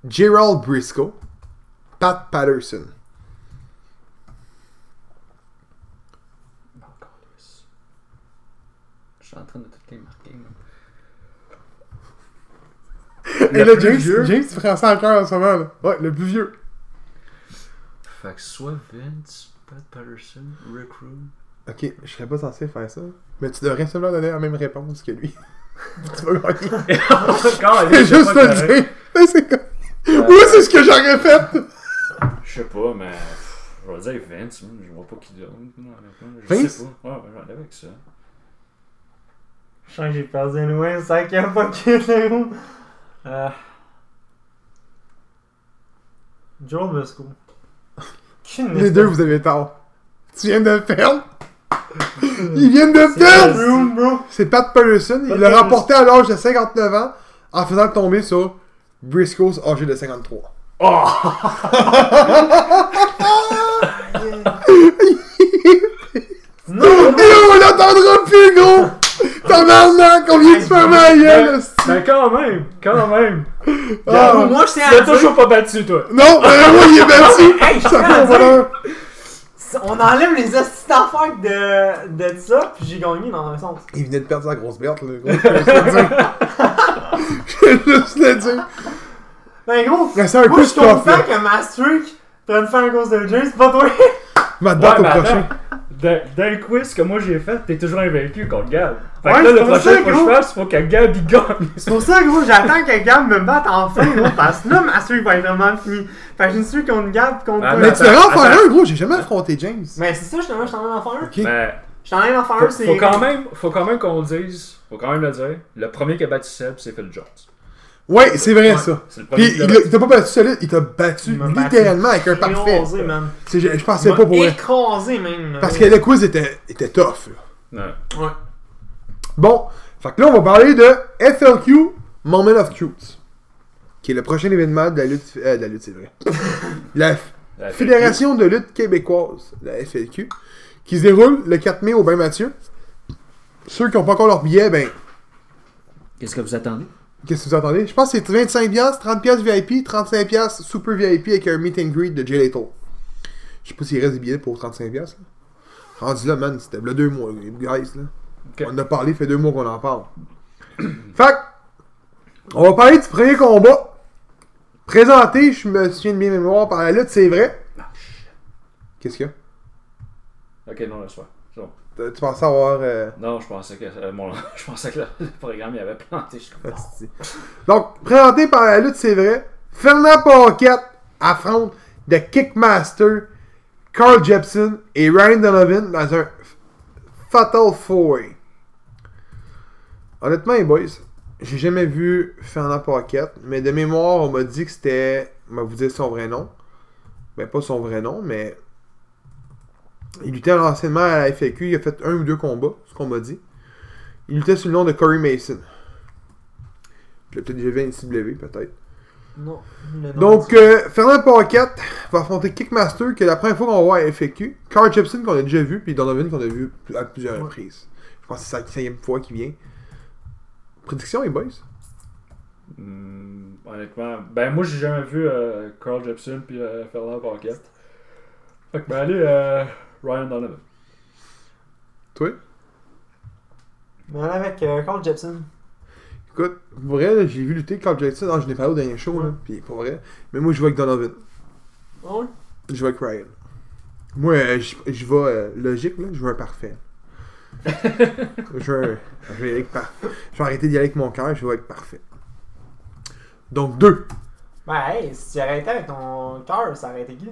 Speaker 1: Gerald Briscoe, Pat Patterson.
Speaker 3: Je suis en train de
Speaker 1: Et
Speaker 3: Le
Speaker 1: là, James,
Speaker 3: vieux.
Speaker 1: James, tu prends ça en cœur en ce moment, là. Ouais, le plus vieux.
Speaker 3: Fait que soit Vince, Pat Patterson, Rick Rude.
Speaker 1: Ok, je serais pas censé faire ça. Mais tu devrais simplement donner la même réponse que lui. tu vas gagner.
Speaker 3: Encore,
Speaker 1: C'est juste le dire. Mais c'est comme. Oui, c'est ce que j'aurais fait.
Speaker 3: Je sais pas, mais. Je vais dire Vince, je vois pas qui donne. Je
Speaker 1: Vince?
Speaker 3: sais pas. Ouais, ouais, j'en avec ça.
Speaker 4: Je sens que j'ai perdu une win, cinquième fois que le gros. Euh. Joel Musco.
Speaker 1: Les deux, vous avez tort. Tu viens de le perdre. Ils viennent de perdre. C'est Pat Patterson. Il l'a remporté à l'âge de 59 ans en faisant tomber sur Briscoe's âgé de 53.
Speaker 3: Oh!
Speaker 4: Non,
Speaker 1: Et on l'entendra plus, gros! Tabarnak, combien tu fais ma gueule?
Speaker 3: Ben quand même, quand même.
Speaker 1: Ah.
Speaker 4: Moi je tiens à dire-
Speaker 3: toujours pas battu, toi.
Speaker 1: Non, il est battu!
Speaker 4: Hey, je tiens dire-! On enlève les astuces d'affaires de, de ça, puis j'ai gagné dans un sens.
Speaker 1: Il venait de perdre sa grosse berte, là, gros. Je vais juste le dire. Je vais juste le dire.
Speaker 4: Ben gros,
Speaker 1: Mais c'est un
Speaker 4: moi
Speaker 1: coup
Speaker 4: je
Speaker 1: de
Speaker 4: suis content
Speaker 1: là.
Speaker 4: que ma streak prenne fin à cause de James, pas toi.
Speaker 1: Ma
Speaker 3: Ouais,
Speaker 1: date au
Speaker 3: mais
Speaker 1: prochain.
Speaker 3: attends. Dans, dans le quiz que moi j'ai fait, t'es toujours invaincu contre Gab. Fait
Speaker 4: Ouais,
Speaker 3: que là,
Speaker 4: c'est
Speaker 3: le
Speaker 4: pour
Speaker 3: prochain que je fasse, faut que Gab il gagne.
Speaker 4: C'est pour ça gros, j'attends que Gab me batte enfin gros, parce que là ma streak va être vraiment finie. Fait que j'ai une streak contre Gab contre
Speaker 3: Ah.
Speaker 1: Mais tu devrais en faire un, gros. J'ai jamais affronté James.
Speaker 4: Mais c'est ça, justement, je t'en ai en faire un.
Speaker 3: Mais
Speaker 4: Je t'en ai en faire
Speaker 3: faut,
Speaker 4: un, c'est.
Speaker 3: faut quand même, faut quand même qu'on le dise, faut quand même le dire. Le premier qui a battu Seb, c'est Phil Jones.
Speaker 1: Ouais, c'est vrai,
Speaker 3: Ouais,
Speaker 1: ça.
Speaker 3: L'a
Speaker 1: il t'a pas battu solide, il t'a battu
Speaker 4: Il
Speaker 1: littéralement avec un parfait.
Speaker 4: Écrasé, man.
Speaker 1: C'est- Je, je pensais pas pour.
Speaker 4: Écrasé, même.
Speaker 1: Parce que le quiz était, était tough. là.
Speaker 3: Ouais.
Speaker 4: Ouais.
Speaker 1: Bon, fait que là, on va parler de FLQ Moment of Truth. Qui est le prochain événement de la lutte. euh, de la lutte, c'est vrai. la F-
Speaker 3: La
Speaker 1: Fédération de lutte québécoise, la FLQ, qui se déroule le 4 mai au Bain Mathieu. Ceux qui n'ont pas encore leur billet, ben,
Speaker 2: Qu'est-ce que vous attendez?
Speaker 1: Qu'est-ce que vous attendez? Je pense que c'est 25$, 30$ VIP, 35$ Super VIP avec un meet and greet de Jay Leto. Je sais pas s'il reste des billets pour 35$. Là. Rendu là, man, c'était là deux mois, guys. Là. On en a parlé, fait deux mois qu'on en parle. fait on va parler du premier combat. Présenté, je me souviens de mes mémoires par la lutte, c'est vrai. Qu'est-ce qu'il y a?
Speaker 3: Ok, non, le soir.
Speaker 1: Tu pensais avoir. euh,
Speaker 3: Non, je pensais que, euh, mon- je pensais que le, le programme il avait planté. Je.
Speaker 1: Donc, présenté par la lutte, c'est vrai. Fernand Paquette affronte The Kickmaster, Carl Jepson et Ryan Donovan dans un Fatal Four. Honnêtement, les boys, j'ai jamais vu Fernand Paquette, mais de mémoire, on m'a dit que c'était. On va vous dire son vrai nom. Ben, pas son vrai nom, mais. Il luttait à l'enseignement à la FAQ, il a fait un ou deux combats, ce qu'on m'a dit. Il luttait sous le nom de Corey Mason. Je l'ai peut-être déjà vu à NCW, peut-être.
Speaker 4: Non.
Speaker 1: Donc, euh, Fernand Paquette va affronter Kickmaster, que la première fois qu'on va voir à FAQ. Carl Jepson, qu'on a déjà vu, puis Donovan, qu'on a vu à plusieurs
Speaker 4: Ouais.
Speaker 1: reprises. Je pense que c'est sa cinquième fois qu'il vient. Prédiction, les boys?
Speaker 3: Hmm, honnêtement, ben moi j'ai jamais vu euh, Carl Jepson puis euh, Fernand Paquette. Fait que ben allez, euh, Ryan Donovan.
Speaker 1: Toi?
Speaker 4: Mais avec euh, Carl Jepson.
Speaker 1: Écoute, pour vrai, j'ai vu lutter Carl Jepson. Ah, je n'ai parlé au dernier show, là, puis pour vrai. Mais moi, je vais avec Donovan.
Speaker 4: Oh, oui.
Speaker 1: Je vais avec Ryan. Moi, euh, je je vais euh, logique, là, je veux un parfait. je, veux un- je vais y aller avec par- Je vais arrêter d'y aller avec mon cœur, je vais avec parfait. Donc, deux.
Speaker 4: Ben, hey, si tu arrêtais avec ton cœur, ça aurait été qui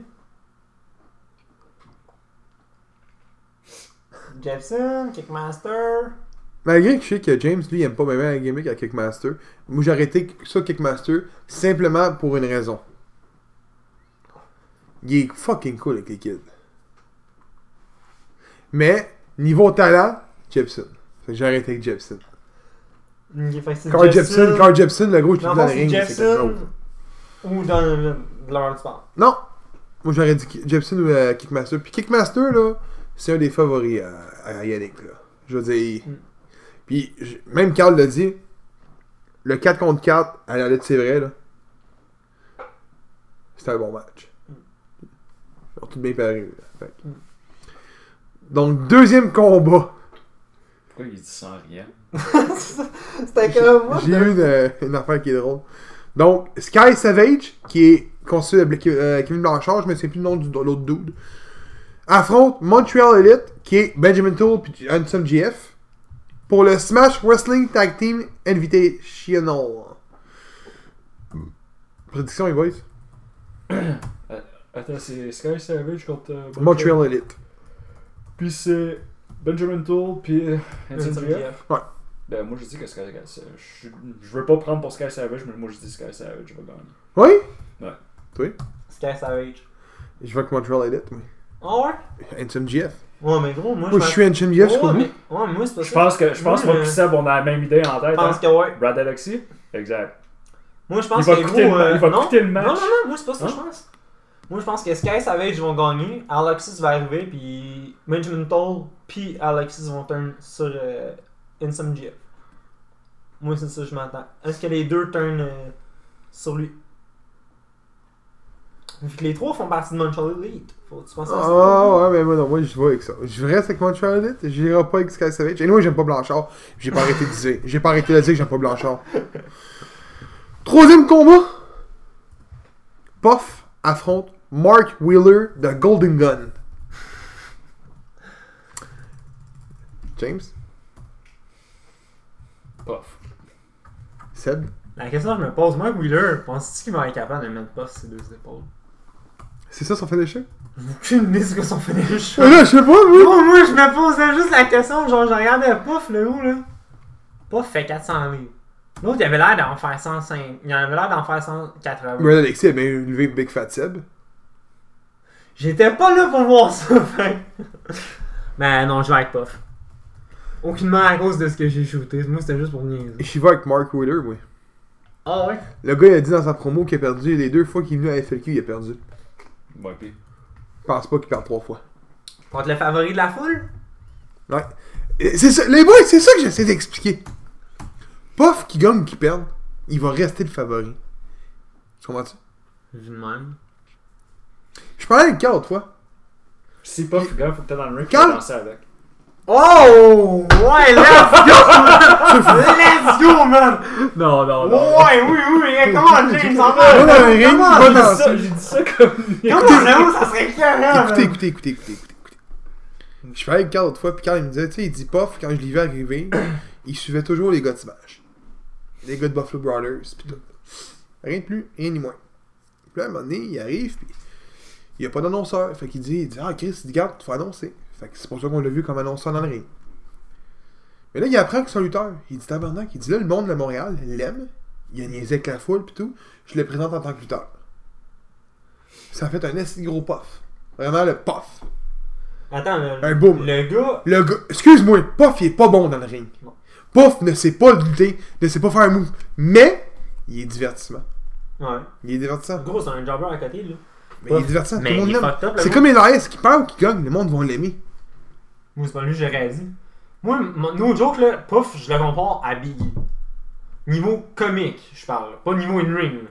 Speaker 4: Jepson, Kickmaster.
Speaker 1: Malgré que je sais que James, lui, aime pas même la gimmick à Kickmaster, moi j'ai arrêté ça Kickmaster simplement pour une raison. Il est fucking cool avec les kids. Mais, niveau talent, Jepson. Fait que j'ai arrêté avec Jepson.
Speaker 4: Fait que
Speaker 1: Carl Jepson, Carl Jepson, le gros qui
Speaker 4: Non,
Speaker 1: est dans le ring,
Speaker 4: Jepson ou tu parles.
Speaker 1: Non! Moi j'aurais dit Jepson ou euh, Kickmaster. Puis Kickmaster, là, c'est un des favoris à, à Yannick, là. Je veux dire.
Speaker 4: Mm.
Speaker 1: Puis, même Carl l'a dit, le 4 contre 4 à la lutte, c'est vrai, là. C'était un bon match. Ils ont tout bien paru, là.
Speaker 4: Mm.
Speaker 1: Donc, deuxième combat.
Speaker 2: Pourquoi il dit sans rien?
Speaker 4: C'était comme moi.
Speaker 1: J'ai eu une, une affaire qui est drôle. Donc, Sky Savage, qui est conçu de euh, Kevin Blanchard, je me souviens plus le nom de l'autre dude, affronte Montreal Elite, qui est Benjamin Tool puis Handsome GF, pour le Smash Wrestling Tag Team Invitational. Prédiction, les boys?
Speaker 3: Attends, c'est Sky Savage contre euh,
Speaker 1: Montreal Elite.
Speaker 3: Puis c'est Benjamin Tool, puis euh, GF.
Speaker 4: GF.
Speaker 3: Ben, moi je dis que Sky Savage. Je, je veux pas prendre pour Sky Savage, mais moi je dis Sky Savage va gagner.
Speaker 1: Oui?
Speaker 3: Ouais.
Speaker 1: Toi?
Speaker 4: Sky Savage.
Speaker 1: Je vois que Montreal Elite, oui.
Speaker 4: Ah ouais?
Speaker 1: Handsome GF.
Speaker 4: Ouais, mais gros, moi
Speaker 1: Moi, je
Speaker 4: pense-
Speaker 1: suis Handsome GF, je
Speaker 4: Ouais,
Speaker 1: crois.
Speaker 4: mais... ouais, mais moi, c'est pas
Speaker 3: Je
Speaker 4: ça.
Speaker 3: pense que, je pense
Speaker 4: Moi,
Speaker 3: moi
Speaker 4: euh,
Speaker 3: Seb, on a la même idée en
Speaker 4: Je
Speaker 3: tête.
Speaker 4: pense
Speaker 3: Hein?
Speaker 4: que ouais.
Speaker 3: Brad Alexis? Exact.
Speaker 4: Moi, je pense que
Speaker 3: coûter
Speaker 4: gros,
Speaker 3: le
Speaker 4: euh,
Speaker 3: il va
Speaker 4: non,
Speaker 3: coûter le match.
Speaker 4: Non, non, non, moi, c'est pas ça que
Speaker 3: Hein?
Speaker 4: je pense. Moi, je pense que Sky Savage vont gagner, Alexis va arriver, puis Benjamin Toll, puis Alexis vont turn sur euh, GF. Moi, c'est ça que je m'attends. Est-ce que les deux turn euh, sur lui? Vu que les trois font partie de Montreal Elite. Faut que tu penses à ça.
Speaker 1: Ah ouais, mais moi, non, moi je vais avec ça. Je reste avec Montreal Elite, j'irai pas avec Sky Savage. Et moi, j'aime pas Blanchard. J'ai pas arrêté de dire. J'ai pas arrêté de dire que j'aime pas Blanchard. Troisième combat. Puff affronte Mark Wheeler de Golden Gun. James?
Speaker 3: Puff.
Speaker 1: Seb?
Speaker 4: La question que je me pose, moi, Wheeler, penses-tu qu'il va être capable de mettre pas ses deux épaules?
Speaker 1: C'est ça son finisher?
Speaker 4: Aucune idée ce que son finish.
Speaker 1: Euh, là, je sais pas, moi!
Speaker 4: Gros, moi, je me posais juste la question, genre, je regardais Puff, le haut, là. Puff fait 400 livres. L'autre, il avait l'air d'en faire 105. Il avait l'air d'en faire 180.
Speaker 1: Brad Alexis a bien élevé Big Fat Seb.
Speaker 4: J'étais pas là pour voir ça, fait. Mais non, je vais avec Puff. Aucunement à cause de ce que j'ai shooté. Moi, c'était juste pour niaiser.
Speaker 1: Je vais avec Mark Wheeler, oui.
Speaker 4: Ah ouais?
Speaker 1: Le gars, il a dit dans sa promo qu'il a perdu. Les deux fois qu'il est venu à FLQ, il a perdu.
Speaker 3: Ouais, pis.
Speaker 1: Je pense pas qu'il perd trois fois.
Speaker 4: Contre le favori de la foule?
Speaker 1: Ouais. C'est ça, les boys, c'est ça que j'essaie d'expliquer. Puff qui gagne ou qui perd, il va rester le favori. Tu comprends-tu?
Speaker 4: Vu de même.
Speaker 1: Je parlais avec Carl fois.
Speaker 3: Si Puff gagne, faut que t'es dans le ring, faut danser avec.
Speaker 4: Oh! Ouais, let's go! let's go, man!
Speaker 3: Non, non,
Speaker 4: Ouais, oui, oui, comment James en
Speaker 1: Va dans
Speaker 4: va?
Speaker 1: le ring,
Speaker 4: Comment?
Speaker 1: va
Speaker 3: J'ai dit
Speaker 1: dans
Speaker 3: ça, j'ai dit ça comme.
Speaker 4: Comment là ça serait carré,
Speaker 1: Écoutez, écoutez, écoutez, écoutez, écoutez. Je parlais avec Carl l'autre fois, puis Carl il me disait, tu sais, il dit Puff, quand je l'ai vu arriver, il suivait toujours les gars de Smash. Les gars de Buffalo Brothers, pis tout. Rien de plus, rien de moins. Puis là, à un moment donné, il arrive, puis il n'y a pas d'annonceur. Fait qu'il dit, il dit, ah Chris, il dit, garde, tu vas annoncer. Fait que c'est pour ça qu'on l'a vu comme annonceur dans le ring. Mais là, il apprend que c'est un lutteur. Il dit, tabarnak, il dit, là, le monde de Montréal l'aime. Il a niaisé avec la foule, pis tout. Je le présente en tant que lutteur. Ça a fait un assez gros puff. Vraiment le puff.
Speaker 4: Attends, le,
Speaker 1: Un boom.
Speaker 4: le gars,
Speaker 1: Le gars, excuse-moi, Puff, il est pas bon dans le ring.
Speaker 4: Non.
Speaker 1: Puff ne sait pas lutter, ne sait pas faire un move. Mais, il est divertissement.
Speaker 4: ouais.
Speaker 1: Il est divertissant.
Speaker 4: Gros, c'est un jobber à côté, là.
Speaker 1: Mais il est divertissant,
Speaker 4: Mais
Speaker 1: tout le monde l'aime. C'est comme Elias qui perd ou qui gagne, le monde va l'aimer.
Speaker 4: Moi, c'est pas lui, j'aurais dit. Moi, mon- no joke, là, Puff, je le compare à Biggie. Niveau comique, je parle. Pas niveau in-ring.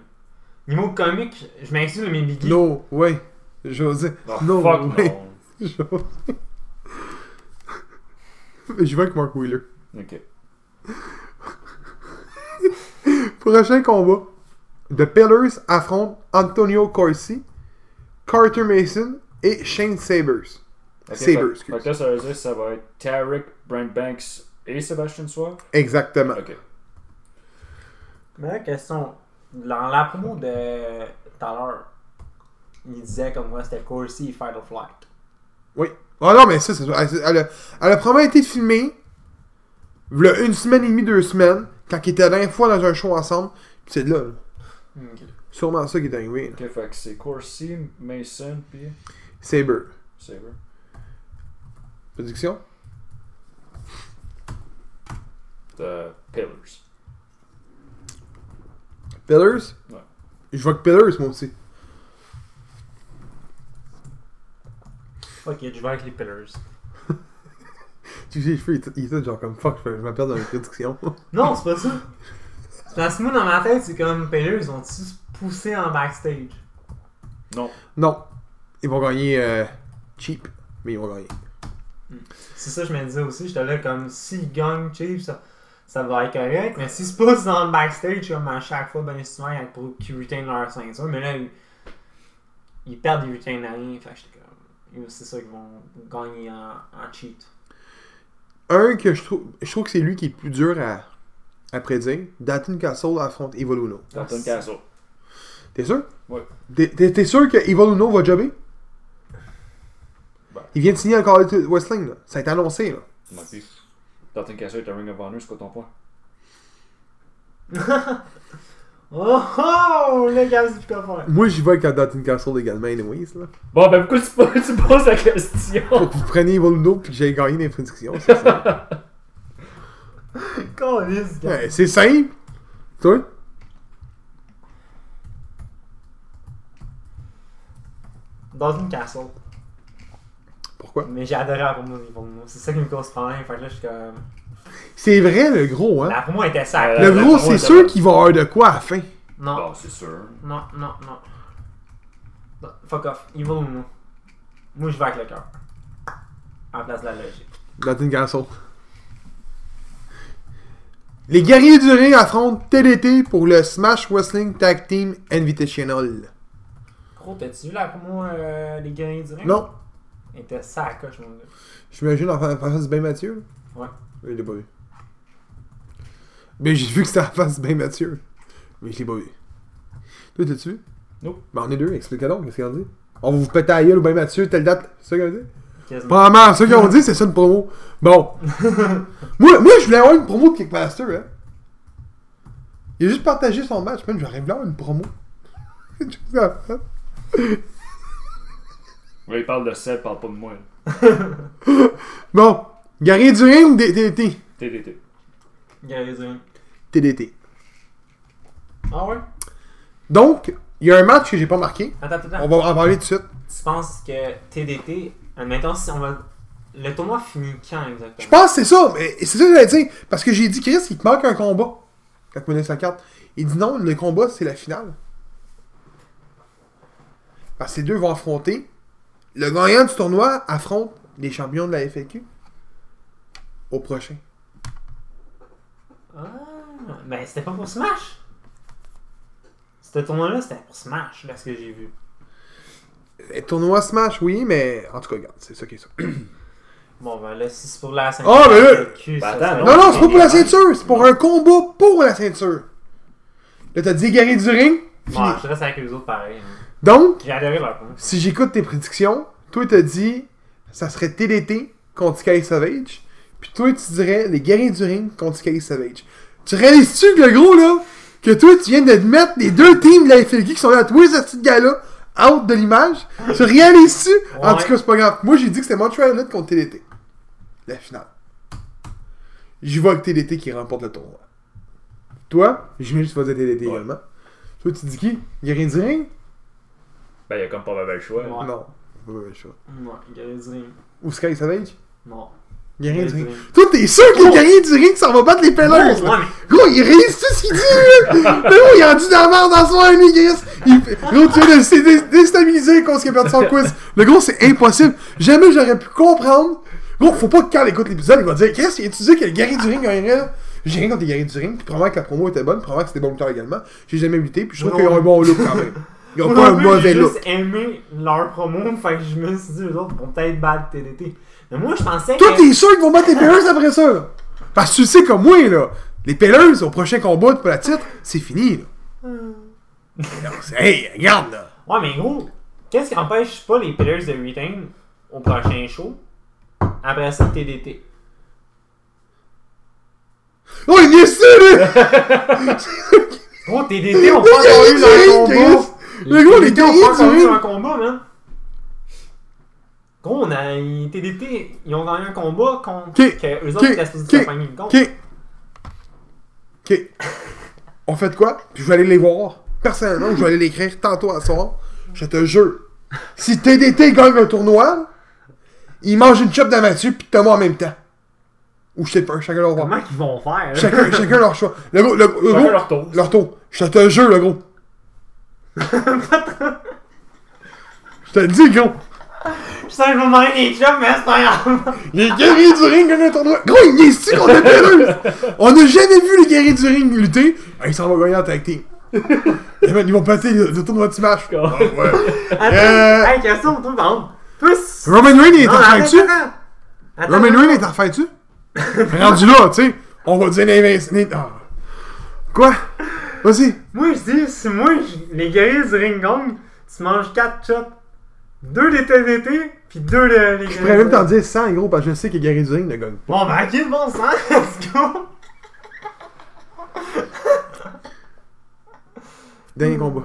Speaker 4: Niveau comique, je m'excuse, mais Biggie.
Speaker 1: No, ouais. José.
Speaker 3: Oh,
Speaker 1: no,
Speaker 3: fuck
Speaker 1: way.
Speaker 3: non.
Speaker 1: José. Je vais avec Mark Wheeler.
Speaker 3: Ok.
Speaker 1: Prochain combat. The Pillars affrontent Antonio Corsi, Carter Mason et Shane Sabers.
Speaker 3: Ok,
Speaker 1: Saber,
Speaker 3: fait-
Speaker 1: excuse.
Speaker 3: Fait que là, ça veut dire que ça va être Tarek, Brent Banks et Sébastien Soir?
Speaker 1: Exactement.
Speaker 3: Ok.
Speaker 4: Mais la question, dans la promo de tout à l'heure, il disait comme moi c'était Corsi et Fight or Flight.
Speaker 1: Oui. Ah non, mais ça, c'est elle, elle, a- elle a probablement été filmée v'là une semaine et demie, deux semaines, quand ils étaient la dernière fois dans un show ensemble. Puis c'est de là, là. Sûrement ça qui est arrivé. là.
Speaker 3: Ok, fait que c'est Corsi, Mason, puis
Speaker 1: Saber.
Speaker 3: Saber.
Speaker 1: Prédiction?
Speaker 3: The Pillars.
Speaker 1: Pillars?
Speaker 3: Ouais.
Speaker 1: Je vois que Pillars, moi aussi.
Speaker 4: Ok, je vais avec les Pillars.
Speaker 1: Tu sais, cheveux, ils ils étaient genre comme fuck, je me perds dans les prédictions.
Speaker 4: Non, c'est pas ça. C'est Parce que moi, dans ma tête, c'est comme Pillars, ils ont-tu se poussé en backstage?
Speaker 3: Non.
Speaker 1: non. Ils vont gagner euh, cheap, mais ils vont gagner.
Speaker 4: C'est ça que je me disais aussi. J'étais là comme s'il gagne Chief, ça, ça va être correct. Mais s'ils se poussent dans le backstage, comme à chaque fois, ben souvent, qu'ils retainent leur ceinture. Mais là, ils, ils perdent, ils retainent rien. Fait j'étais comme. C'est ça qu'ils vont gagner en, en cheat.
Speaker 1: Un que je trouve, je trouve que c'est lui qui est le plus dur à, à prédire. Dalton Castle affronte Evil Uno.
Speaker 2: Dalton Castle.
Speaker 1: T'es sûr?
Speaker 2: Ouais.
Speaker 1: T'es- sûr que Evil Uno va jobber?
Speaker 2: Ben.
Speaker 1: Il vient de signer encore avec Wrestling, là. Ça a été annoncé, là.
Speaker 2: Ouais, puis Dalton Castle est un Ring of Honor, c'est quoi ton point?
Speaker 4: Oh oh! Le gars, c'est plus.
Speaker 1: Moi, j'y vais avec la Dalton Castle également, anyways, là.
Speaker 2: Bon, ben pourquoi tu, poses- tu poses la question?
Speaker 1: Pour que vous preniez Evil Uno puis que j'aille gagner les prédictions, c'est ça. C'est simple. Toi?
Speaker 4: Dans une castle.
Speaker 1: Pourquoi?
Speaker 4: Mais j'ai adoré la promo d'Evil Uno. C'est ça qui me cause problème. Fait que là, je suis comme.
Speaker 1: C'est vrai, le gros, hein?
Speaker 4: La promo était sacrée.
Speaker 2: Euh,
Speaker 1: Le gros, c'est sûr qu'il va avoir de quoi à la fin.
Speaker 4: Non,
Speaker 2: Bon, c'est sûr.
Speaker 4: non, non, non. Non, Fuck off. Evil Uno. Moi, je vais avec le cœur. En place de la logique.
Speaker 1: Dalton Castle. Les guerriers du ring affrontent TDT pour le Smash Wrestling Tag Team Invitational.
Speaker 4: Gros, t'as-tu vu la promo euh, des guerriers du ring?
Speaker 1: Non,
Speaker 4: Elle était sacoche, mon gars.
Speaker 1: j'imagine en fa- face de Ben Mathieu.
Speaker 4: Ouais.
Speaker 1: Je l'ai pas vu. Mais j'ai vu que c'était en face de Ben Mathieu. Mais je l'ai pas vu. Toi, t'as-tu vu?
Speaker 2: Non.
Speaker 1: Ben, on est deux, explique donc, qu'est-ce qu'on dit? On va vous péter à la gueule au Ben Mathieu, telle date. C'est ça qu'on dit? Probablement, ceux qui ont dit, c'est ça une promo. Bon. moi, moi, je voulais avoir une promo de Kickmaster, hein. Il a juste partagé son match, man. J'aurais voulu avoir une promo.
Speaker 2: Ouais, il parle de Seb, il parle pas de moi.
Speaker 1: bon. Guerrier du ring ou TDT?
Speaker 2: TDT.
Speaker 4: Guerriers du ring.
Speaker 1: TDT.
Speaker 4: Ah ouais?
Speaker 1: Donc, il y a un match que j'ai pas marqué.
Speaker 4: Attends, attends,
Speaker 1: On va en parler tout de suite.
Speaker 4: Tu penses que TDT, admettons, si on va. Le tournoi finit quand exactement?
Speaker 1: Je pense que c'est ça, mais c'est ça que j'allais dire. Parce que j'ai dit, Chris, il te manque un combat. Quand tu sa carte. Il dit non, le combat, c'est la finale. Parce que les deux vont affronter. Le gagnant du tournoi affronte les champions de la FAQ. Au prochain.
Speaker 4: Ah, mais c'était pas pour Smash! Ce tournoi-là, c'était pour Smash, là, ce que j'ai vu.
Speaker 1: Le tournoi Smash, oui, mais en tout cas, regarde, c'est ça qui est ça.
Speaker 4: Bon, ben là, si c'est pour la ceinture.
Speaker 1: Ah, mais là-
Speaker 4: FAQ,
Speaker 2: Ben
Speaker 4: ça
Speaker 2: attends,
Speaker 4: serait-
Speaker 1: Non, non, c'est pas pour la ceinture, c'est pour un combat pour la ceinture. Là, t'as dit guerrier du ring. fini.
Speaker 4: Ouais, je reste avec les autres pareil. hein.
Speaker 1: Donc, si j'écoute tes prédictions, toi t'as dit ça serait TDT contre Sky Savage, puis toi tu dirais les guerriers du ring contre Sky Savage. Tu réalises-tu que le gros là, que toi tu viens de te mettre les deux teams de la FLQ qui sont là, tous ces petits gars-là, out de l'image? Tu réalises-tu? En tout cas, c'est pas grave. Moi j'ai dit que c'était Montreal United contre TDT. La finale. J'y vais avec TDT qui remporte le tournoi. Toi, j'imagine que tu vas dire TDT
Speaker 2: Ouais.
Speaker 1: également. Toi tu dis qui? Guerrier du ring?
Speaker 2: Ben, il y a comme pas mal le choix.
Speaker 4: Ouais.
Speaker 1: Non. Ouais, je sais pas.
Speaker 4: Ouais, guerrier du ring.
Speaker 1: Ou Sky Savage?
Speaker 4: Non.
Speaker 1: Guerrier du ring.
Speaker 4: du ring.
Speaker 1: Toi, t'es sûr que le guerrier du ring s'en va battre les Pellers?
Speaker 4: Ouais,
Speaker 1: là?
Speaker 4: mais
Speaker 1: Gros, il réalise tout ce qu'il dit, là! Mais gros, il a dit dans la merde dans son lui, Chris! Il Gros, tu viens de se dé- déstabiliser quand il a perdu son quiz. Le gros, c'est impossible. Jamais j'aurais pu comprendre. Gros, faut pas que quand il écoute l'épisode, il va dire, Chris, il a dit que le guerrier du ring gagnerait, là? J'ai rien contre les guerriers du ring, puis probablement que la promo était bonne, probablement que c'était bon lutteur également. J'ai jamais lutté, puis je trouve qu'ils ont un bon look quand même. Ils ont pas un mauvais
Speaker 4: J'ai
Speaker 1: look.
Speaker 4: juste aimé leur promo, fait que je me suis dit, eux autres vont peut-être battre TDT. Mais moi, je pensais
Speaker 1: Toi,
Speaker 4: que.
Speaker 1: t'es sûr qu'ils vont battre les Pellers après ça, là? Parce que tu sais comme moi, là. Les Pellers, au prochain combat pour la titre, c'est fini, là. Non, c'est- hey, regarde, là.
Speaker 4: Ouais, mais gros, qu'est-ce qui empêche pas les Pillars de retain au prochain show après ça TDT?
Speaker 1: Oh, il est sûr!
Speaker 4: Gros, TDT
Speaker 1: Le
Speaker 4: pas eu leur combat.
Speaker 1: Le gros, les
Speaker 4: TDT ont
Speaker 1: guerriers
Speaker 4: pas encore
Speaker 1: du
Speaker 4: eu
Speaker 1: ring!
Speaker 4: leur combat, man. Gros, on a, ils- TDT, ils ont gagné un combat contre.
Speaker 1: Ok,
Speaker 4: Que eux autres étaient supposés faire une contre.
Speaker 1: Ok. Ok. On fait de quoi? Puis je vais aller les voir. Personnellement, je vais aller l'écrire tantôt à soir. Je te jure. Si TDT gagne un tournoi, ils mangent une chop d'amateur puis Thomas en même temps. Ou je sais pas, chacun leur choix.
Speaker 4: Comment qu'ils vont faire?
Speaker 1: Chacun, chacun leur choix. Le gros, le, le
Speaker 2: Chacun
Speaker 1: gros,
Speaker 2: leur tour.
Speaker 1: leur tour. Je te jure, le gros. Je te le dis, gros.
Speaker 4: Je Putain, je vais m'en aller les chums, mais c'est pas grave.
Speaker 1: Les guerriers du ring gagnent un tournoi. Gros, il niaise-tu qu'on a perdu? On n'a jamais vu les guerriers du ring lutter. Ah, ils s'en vont gagner en tag team. Eh ben, ils vont péter le, le tournoi de Smash. Ah, ouais.
Speaker 4: Attends,
Speaker 1: Euh.
Speaker 4: hey, question, toi, par.
Speaker 1: Roman Reigns, il est en.
Speaker 4: Attends,
Speaker 1: Roman. Reigns est en dessus? Rendu là, tu sais. On va dire l'invincible. Ah. Quoi? Vas-y.
Speaker 4: Moi, je dis, si moi, je- les guerriers du ring gong, tu manges 4 chops. 2 des TDT, puis 2 de les
Speaker 1: Je pourrais même t'en dire 100, gros, parce que je sais que les guerriers du ring ne gagnent pas.
Speaker 4: Bon, ben, ok, bon sang, let's go.
Speaker 1: Dernier combat.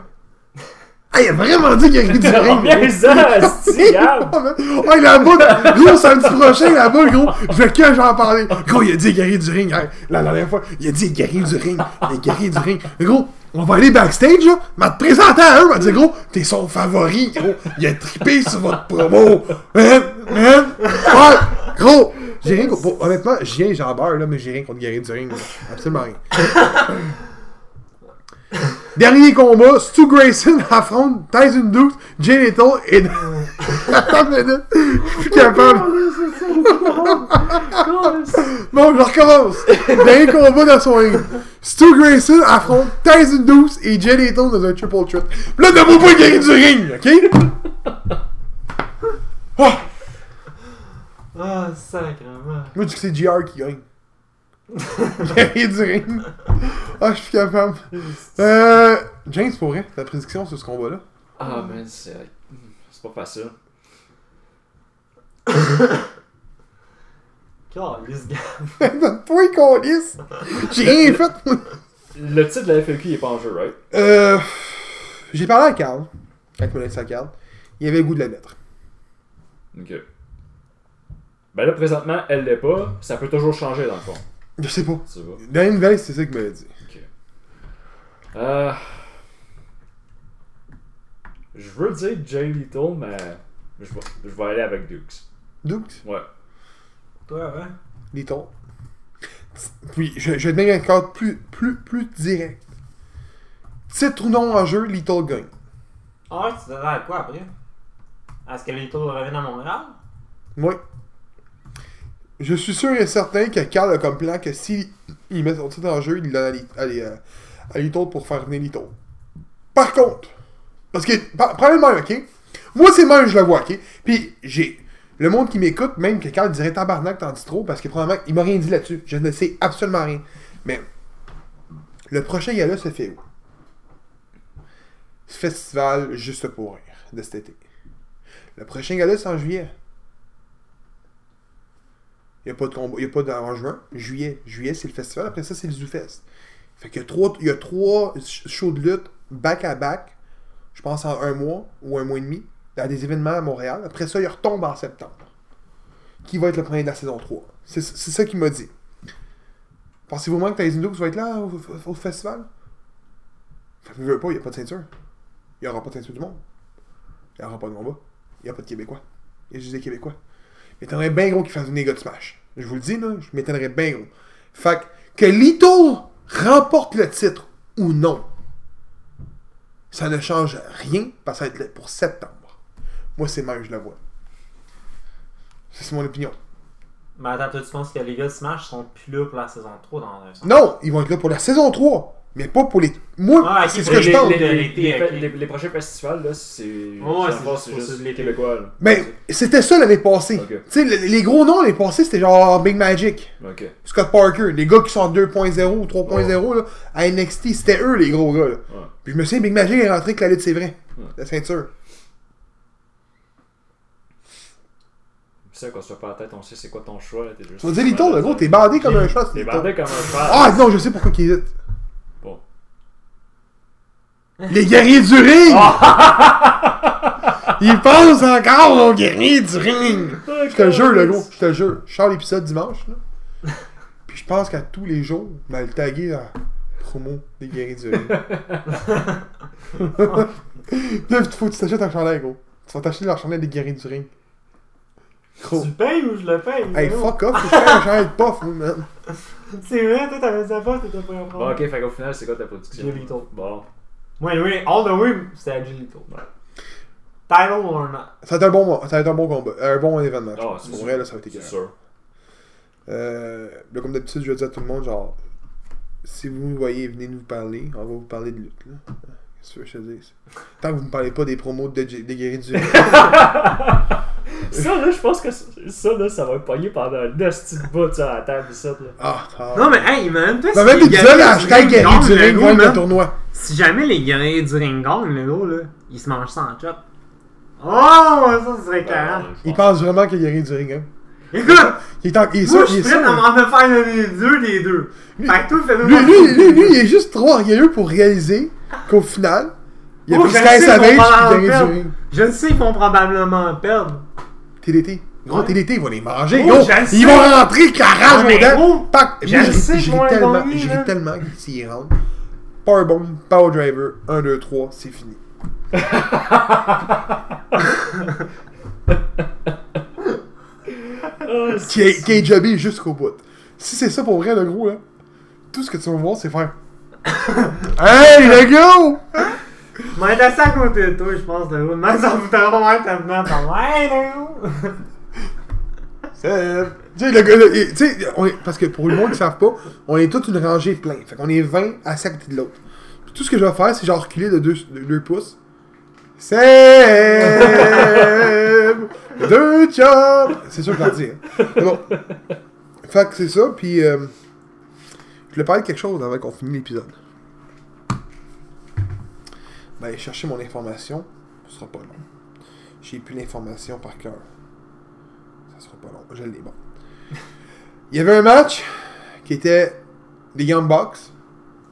Speaker 1: Ah, il a vraiment dit guerriers du ring. Gros.
Speaker 3: ça, c'est Gab.
Speaker 1: Oh, il est là-bas. Gros, samedi prochain, là-bas, gros. Je vais que j'en parler. Gros, il a dit guerrier du ring. hein. La dernière fois, il a dit guerrier du ring. Les guerriers du ring. Gros, on va aller backstage, là. M'a te présenter à eux. M'a dit, gros, t'es son favori, gros. Il a trippé sur votre promo. Man, man. Ouais, gros. J'ai rien contre. bon, honnêtement, j'ai rien, j'en beurre, là, mais j'ai rien contre guerrier du ring. là. Absolument rien. Dernier combat, Stu Grayson affronte Tyson Dukes, Jay Lethal et... Attends une minute, je suis plus capable. Bon, je recommence. Dernier combat dans son ring. Stu Grayson affronte Tyson Dukes et Jay dans un triple threat. Là, ne vous pas gagner du ring, ok? Ah,
Speaker 4: Ah, sacrément.
Speaker 1: moi, je dis que c'est JR qui gagne. Gagner du ring. Ah, je suis capable. Euh, James, pour vrai, ta prédiction sur ce combat-là?
Speaker 3: Ah, man, c'est. C'est pas facile.
Speaker 4: Calisse, gars.
Speaker 1: Donne-toi une colisse. J'ai rien fait, moi.
Speaker 3: Le titre de la FLQ il est pas en jeu, right?
Speaker 1: Euh. J'ai parlé à Carl, m'a laissé sa carte. Il avait le goût de la mettre.
Speaker 3: Ok. Ben là, présentement, elle l'est pas. Ça peut toujours changer dans le fond.
Speaker 1: Je sais pas.
Speaker 3: Tu vois.
Speaker 1: Dans une nouvelle, c'est ça qu'il m'avait dit.
Speaker 3: Euh. Je veux dire Jay Little, mais. Je vais, je vais aller avec Dukes.
Speaker 1: Dukes,
Speaker 3: Ouais.
Speaker 4: Toi, ouais.
Speaker 1: Little. Puis, je, je vais te donner un cadre plus, plus, plus direct. Titre ou non en jeu, Little gagne.
Speaker 4: Ah ouais, tu t'attends à quoi après? Est-ce que les tours reviennent à Montréal?
Speaker 1: Oui. Je suis sûr et certain que Carl a comme plan que si il met son titre en jeu, il donne à, euh, à pour faire venir Little. Par contre, parce que, par- probablement, ok? Moi, c'est même, je le vois, ok? Puis, j'ai. Le monde qui m'écoute, même que Carl dirait tabarnak, t'en dis trop, parce que probablement, il m'a rien dit là-dessus. Je ne sais absolument rien. Mais, le prochain gala se fait où? Festival juste pour rire de cet été. Le prochain gala, c'est en juillet. Il n'y a pas de combat, il y a pas d'en juin. Juillet. Juillet, c'est le festival. Après ça, c'est le ZooFest. Fait qu'il y a trois, il y a trois sh- shows de lutte back à back. Je pense en un mois ou un mois et demi. Dans des événements à Montréal. Après ça, il retombe en septembre. Qui va être le premier de la saison 3. C'est ça qu'il m'a dit. Pensez-vous moins que Tyson Dukes va être là au, au- festival? Fait que veux pas, il n'y a pas de ceinture. Il n'y aura pas de ceinture du monde. Il n'y aura pas de combat. Il n'y a pas de Québécois. Il y a juste des Québécois. Je m'étonnerais bien gros qu'il fasse les gars de Smash. Je vous le dis, là, je m'étonnerais bien gros. Fait que, que Little remporte le titre ou non, ça ne change rien parce que ça va être pour septembre. Moi, c'est même, je le vois. C'est mon opinion.
Speaker 4: Mais attends, toi, tu penses que les gars de Smash sont plus là pour la saison 3 dans un sens?
Speaker 1: Non, ils vont être là pour la saison 3, mais pas pour les. Moi,
Speaker 4: Ah,
Speaker 1: c'est ce que je
Speaker 4: les-
Speaker 1: pense.
Speaker 4: les-
Speaker 3: Les, les- les- les prochains festivals, là, c'est.
Speaker 4: Ouais, c'est juste l'été.
Speaker 3: québécois, là.
Speaker 1: Mais c'était ça l'année passée. Tu sais, les, les gros noms l'année passée, c'était genre Big Magic. Scott Parker, les gars qui sont en 2.0 ou 3.0 là, à NXT, c'était eux les gros gars. Là.
Speaker 3: Ouais.
Speaker 1: Puis je me souviens, Big Magic est rentré avec la lutte, c'est vrai.
Speaker 3: Ouais.
Speaker 1: La ceinture.
Speaker 3: Ça, qu'on se fait pas la tête, on sait c'est quoi ton choix, là. T'es juste.
Speaker 1: Tu vas dire, Lito, le gros, t'es bandé comme un chat.
Speaker 3: T'es bandé comme un cheval.
Speaker 1: Ah non, je sais pourquoi qu'il hésite. Les guerriers du ring! Ils pensent encore aux guerriers du ring! Je te jure, le gros, je te jure. Je sors l'épisode dimanche, là. Puis je pense qu'à tous les jours, on va le taguer dans promo des guerriers du ring. Là, il faut que tu t'achètes un chandail, gros. Tu vas t'acheter leur chandail des guerriers du ring. Gros.
Speaker 4: Tu le payes ou je le paye?
Speaker 1: Hey,
Speaker 4: gros?
Speaker 1: fuck off, je fais un chandail de man.
Speaker 4: C'est vrai, toi, t'avais ça pas, t'étais pas un
Speaker 3: Bon,
Speaker 4: problème.
Speaker 3: ok, fait qu'au final, c'est quoi ta production?
Speaker 4: Lethal.
Speaker 3: Bon.
Speaker 4: Moi, oui, all the way, c'était à Gilito. Title or not?
Speaker 1: Ça va être un bon, ça va être un bon combat. Un bon événement.
Speaker 2: c'est
Speaker 1: Pour vrai, là, ça va être
Speaker 2: C'est sûr.
Speaker 1: Euh, là, comme d'habitude, je vais dire à tout le monde, genre, si vous nous voyez, venez nous parler. On va vous parler de lutte, là. Qu'est-ce que je te dis? Tant que vous ne parlez pas des promos de de Guéry du
Speaker 3: Ça, là, je pense que ça, là, ça va être pogné pendant un de bout, ça, à la table, ça, là.
Speaker 1: Ah, ah.
Speaker 4: Non, mais hey, man, toi, si
Speaker 1: même
Speaker 4: les guerriers du
Speaker 1: hashtag
Speaker 4: ring
Speaker 1: Guéry
Speaker 4: gagnent,
Speaker 1: du
Speaker 4: le
Speaker 1: ring
Speaker 4: gros,
Speaker 1: gagne le tournoi.
Speaker 4: Si jamais les guerriers du ring gagnent, le gros, là, ils se mangent ça en chop. Oh, ça serait carré.
Speaker 1: Il pense vraiment que Guéry du ring, hein.
Speaker 4: Écoute,
Speaker 1: Il est en. Il est
Speaker 4: moi,
Speaker 1: ça,
Speaker 4: je
Speaker 1: il
Speaker 4: suis prêt à m'en faire donner deux des deux.
Speaker 1: Lui-
Speaker 4: Fait que toi, fais-le
Speaker 1: Lui, lui, lui, lui, il est juste trop orgueilleux pour réaliser qu'au final, il a
Speaker 4: Oh, sais qu'on
Speaker 1: Savage
Speaker 4: va
Speaker 1: et
Speaker 4: en
Speaker 1: Guéry du
Speaker 4: perdre.
Speaker 1: ring.
Speaker 4: Je le sais qu'ils vont probablement perdre.
Speaker 1: TDT. Gros. TDT, ils vont les manger,
Speaker 4: Oh,
Speaker 1: gros. Ils vont rentrer 40
Speaker 4: mais
Speaker 1: dedans.
Speaker 4: gros,
Speaker 1: Pac.
Speaker 4: je sais
Speaker 1: je ris tellement, je ris tellement s'ils rentrent. Powerbomb, Power Driver, 1, 2, 3, c'est fini. Qui est, qui est jobé jusqu'au bout. Si c'est ça pour vrai, le gros, là, tout ce que tu vas voir, c'est faire. hey, le go!
Speaker 4: Mais assis à côté de toi, je pense, le gros. Même ça vous voudrait pas mal ta venant, comme, ouais, le gros.
Speaker 1: C'est- Tu sais, parce que pour le monde qui ne savent pas, on est toute une rangée plein. Fait qu'on est 20 assis à côté de l'autre. Tout ce que je vais faire, c'est genre reculer de 2 de deux pouces. C'est deux chums! C'est sûr que je dit. hein. Mais bon. Fait que c'est ça, puis euh, je voulais parler de quelque chose avant qu'on finisse l'épisode. Ben, chercher mon information, ce sera pas long. J'ai plus l'information par cœur. Ça sera pas long. Je l'ai, bon. Il y avait un match qui était des Young Bucks.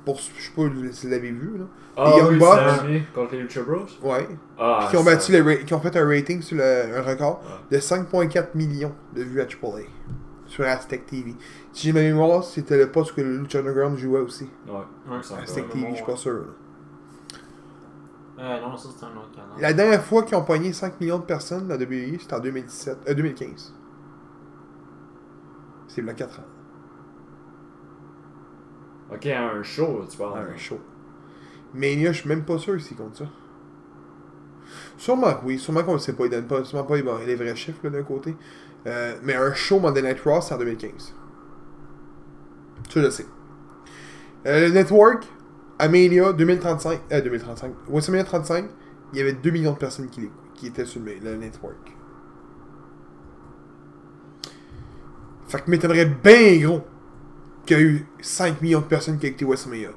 Speaker 1: Pour, je sais pas si vous l'avez vu, là.
Speaker 2: Ah,
Speaker 1: Les Young
Speaker 2: oui,
Speaker 1: Bucks.
Speaker 2: contre les Lucha Bros.
Speaker 1: Ouais.
Speaker 2: Ah,
Speaker 1: qui ont, battu le ra- qui ont fait un rating sur le, un record de 5,4 millions de vues à AAA sur Aztec TV. Si j'ai ma mémoire, c'était le poste que le Lucha Underground jouait aussi.
Speaker 2: Ouais,
Speaker 1: Aztec. TV, je suis pas sûr. là.
Speaker 4: Euh, non, ça c'est un autre canal.
Speaker 1: La dernière fois qu'ils ont pogné 5 millions de personnes, la WWE, c'était en 2017, euh, 2015. C'est il y a 4 ans.
Speaker 2: Ok, un show, tu parles.
Speaker 1: Un show. Mania, je suis même pas sûr s'ils comptent ça. Sûrement que oui, sûrement qu'on le sait pas, ils donnent pas, sûrement pas les, les vrais chiffres là, d'un côté. Euh, mais un show Monday Night Raw, c'est en 2015. Ça, je le sais. Euh, le Network, à Mania 2035, euh, 2035, WrestleMania 35, il y avait 2 millions de personnes qui, étaient sur le, le Network. Fait que m'étonnerait bien gros qu'il y a eu 5 millions de personnes qui ont écouté WrestleMania.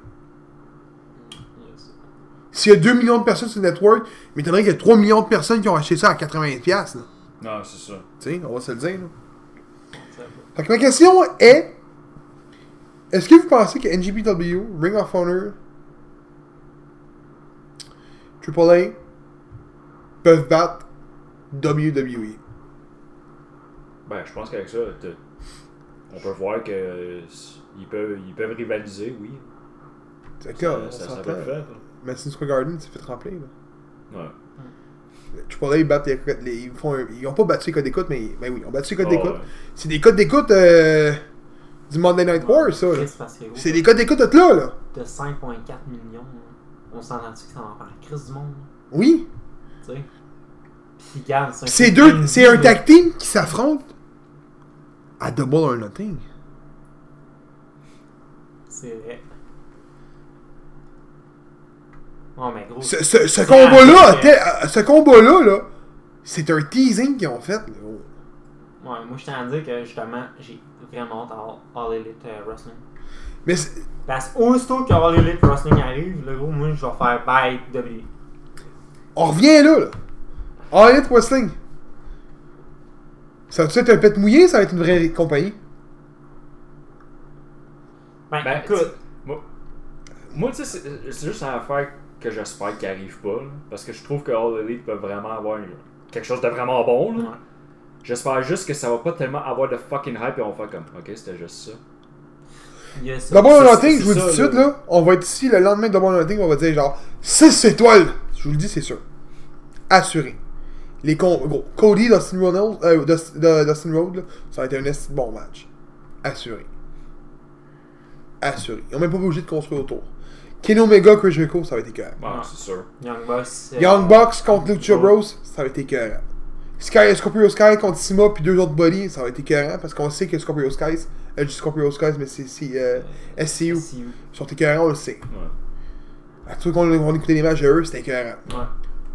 Speaker 1: S'il y a 2 millions de personnes sur le network, m'étonnerait qu'il y a 3 millions de personnes qui ont acheté ça à 80$. piastres, là.
Speaker 2: Non, c'est ça.
Speaker 1: Tu sais, on va se le dire. Là. Fait que ma question est est-ce que vous pensez que NGPW, Ring of Honor, AAA peuvent battre? WWE
Speaker 2: Ben, je pense qu'avec ça, on peut voir que euh, ils peuvent, ils peuvent rivaliser, oui.
Speaker 1: C'est
Speaker 2: Ça, ça, ça peut faire.
Speaker 1: Madison Square Garden s'est fait remplir. Là.
Speaker 2: Ouais.
Speaker 1: AAA, ils battent les, codes- les- ils, font un- ils ont pas battu les codes d'écoute, mais ben oui, ils ont battu les codes
Speaker 2: Ah,
Speaker 1: d'écoute.
Speaker 2: ouais.
Speaker 1: C'est des codes d'écoute euh, du Monday Night War, ça.
Speaker 4: que, gros,
Speaker 1: C'est des codes d'écoute de là, là.
Speaker 4: de 5.4 millions, là, on s'entend-tu que ça va faire Chris du monde,
Speaker 1: Oui.
Speaker 4: tu sais? Puis regarde, c'est un
Speaker 1: deux, c'est un tag team qui s'affronte à Double or Nothing.
Speaker 4: C'est vrai. Oh, mais gros.
Speaker 1: Ce, ce, combat-là, euh, ce combat-là, là, c'est un teasing qu'ils ont fait. Là.
Speaker 4: Ouais, moi je tiens à dire que justement, j'ai vraiment hâte à All Elite euh, Wrestling.
Speaker 1: Mais c'est-
Speaker 4: Parce qu'aussitôt que All Elite Wrestling arrive, le gros, moi je vais faire bye WWE.
Speaker 1: on revient là. là. All Elite Wrestling. Ça va être un pet mouillé, ça va être une vraie compagnie.
Speaker 4: Ben,
Speaker 2: Ben,
Speaker 4: écoute,
Speaker 2: Moi, moi tu sais, c'est- c'est juste une affaire que j'espère qu'il arrive pas. là, parce que je trouve que All Elite peut vraiment avoir une- quelque chose de vraiment bon. là.
Speaker 4: Ouais.
Speaker 2: J'espère juste que ça va pas tellement avoir de fucking hype et on va faire comme, ok, c'était juste ça.
Speaker 4: Il y a ça.
Speaker 1: Double or
Speaker 2: c'est-
Speaker 1: Nothing,
Speaker 2: c'est
Speaker 1: je vous le dis tout de suite,
Speaker 2: là.
Speaker 1: on va être ici le lendemain de Double or Nothing, on va dire genre 6 étoiles. Je vous le dis, c'est sûr. Assuré. Les con gros, Cody, Dustin Ronald, euh, Dustin Road, là, ça va être un bon match. Assuré. Assuré. Ils ont même pas obligé de construire autour. Kenny Omega, Chris Jericho, ça va être écœurant.
Speaker 2: Bon,
Speaker 4: Ouais.
Speaker 2: c'est sûr.
Speaker 4: Young Boss. euh,
Speaker 1: Young Bucks contre Lucha
Speaker 2: Ouais.
Speaker 1: Bros, ça va être écœurant. Sky, Scorpio Sky contre Sima puis deux autres bodies, ça va être écœurant parce qu'on sait que Scorpio Skies, euh, je dis Scorpio Skies, mais c'est euh, SCU.
Speaker 4: SCU.
Speaker 1: Ils sont écœurants, on le sait.
Speaker 2: Ouais.
Speaker 1: À tous qu'on on écoutait les matchs de eux, c'était écœurant.
Speaker 4: Ouais.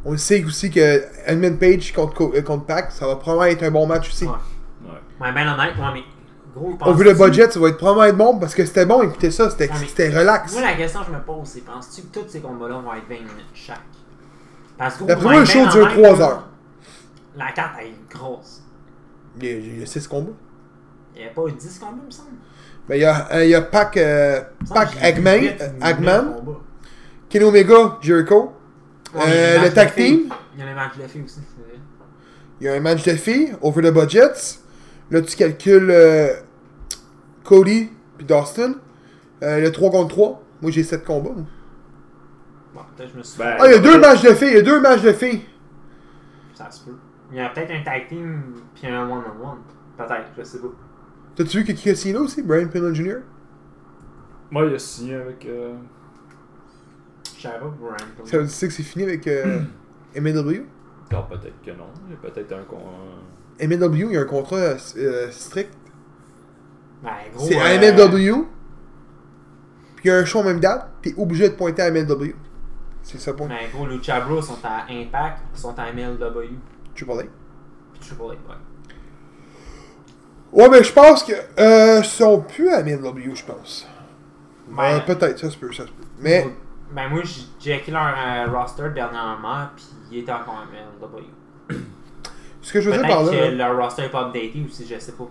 Speaker 1: On le sait aussi que Edmund Page contre, Co- euh, contre Pac, ça va probablement être un bon match aussi.
Speaker 4: Ouais.
Speaker 2: Ouais.
Speaker 4: Ouais, ben honnête, ouais, mais. Gros,
Speaker 1: Au vu le budget, ça va être probablement être bon parce que c'était bon, écoutez ça, c'était
Speaker 4: Ouais,
Speaker 1: relax.
Speaker 4: Moi, la question que je me pose, c'est penses-tu que tous ces combats-là vont être 20 minutes chaque? Parce que.
Speaker 1: D'après moi, le show dure trois
Speaker 4: là,
Speaker 1: heures.
Speaker 4: La carte, elle est grosse.
Speaker 1: Il y a, il y a six combats.
Speaker 4: Il n'y a pas eu 10 combats, il me semble.
Speaker 1: Mais il y a, euh, il y a Pac, euh, Pac Eggman, Eggman. Kenny Omega, Jericho.
Speaker 4: Ouais,
Speaker 1: Euh,
Speaker 4: il y a
Speaker 1: le
Speaker 4: match
Speaker 1: tag
Speaker 4: de filles.
Speaker 1: team.
Speaker 4: Il y a le match de filles aussi.
Speaker 1: Il y a un match de filles, over the budget. Là, tu calcules euh, Cody puis Dustin. Euh, le 3 contre 3. Moi, j'ai 7 combats.
Speaker 4: Bon, peut-être que je me suis.
Speaker 2: Ben,
Speaker 1: Ah, il y a deux matchs de filles. Il y a deux matchs de filles.
Speaker 4: Ça se peut. Il y a peut-être un tag team puis un one-on-one. Peut-être, je sais pas.
Speaker 1: T'as-tu vu que qui a signé là aussi? Brian Pillman Jr.
Speaker 2: Moi, il a signé avec. Euh...
Speaker 4: Je savais pas Ryan.
Speaker 1: Ça veut dire que c'est fini avec euh, MLW?
Speaker 2: ah, peut-être que non. Il y a peut-être un con.
Speaker 1: MLW, il y a un contrat euh, strict.
Speaker 4: Ben, gros.
Speaker 1: C'est
Speaker 4: euh,
Speaker 1: à MLW. Puis il y a un show en même date. T'es obligé de pointer à MLW. C'est ça pour
Speaker 4: Ben, gros, Lucha Bros sont à Impact, ils sont à MLW.
Speaker 1: Triple A.
Speaker 4: Puis Triple A, ouais.
Speaker 1: Ouais, mais je pense que. Euh, ils sont plus à MLW, je pense.
Speaker 4: Ben,
Speaker 1: Ouais, peut-être, ça se peut, ça se peut. Mais.
Speaker 4: Ben, moi, j'ai checké leur euh, roster dernièrement, puis il était encore à MLW.
Speaker 1: Ce que je veux dire par là,
Speaker 4: que leur roster n'est pas updaté aussi, je sais pas.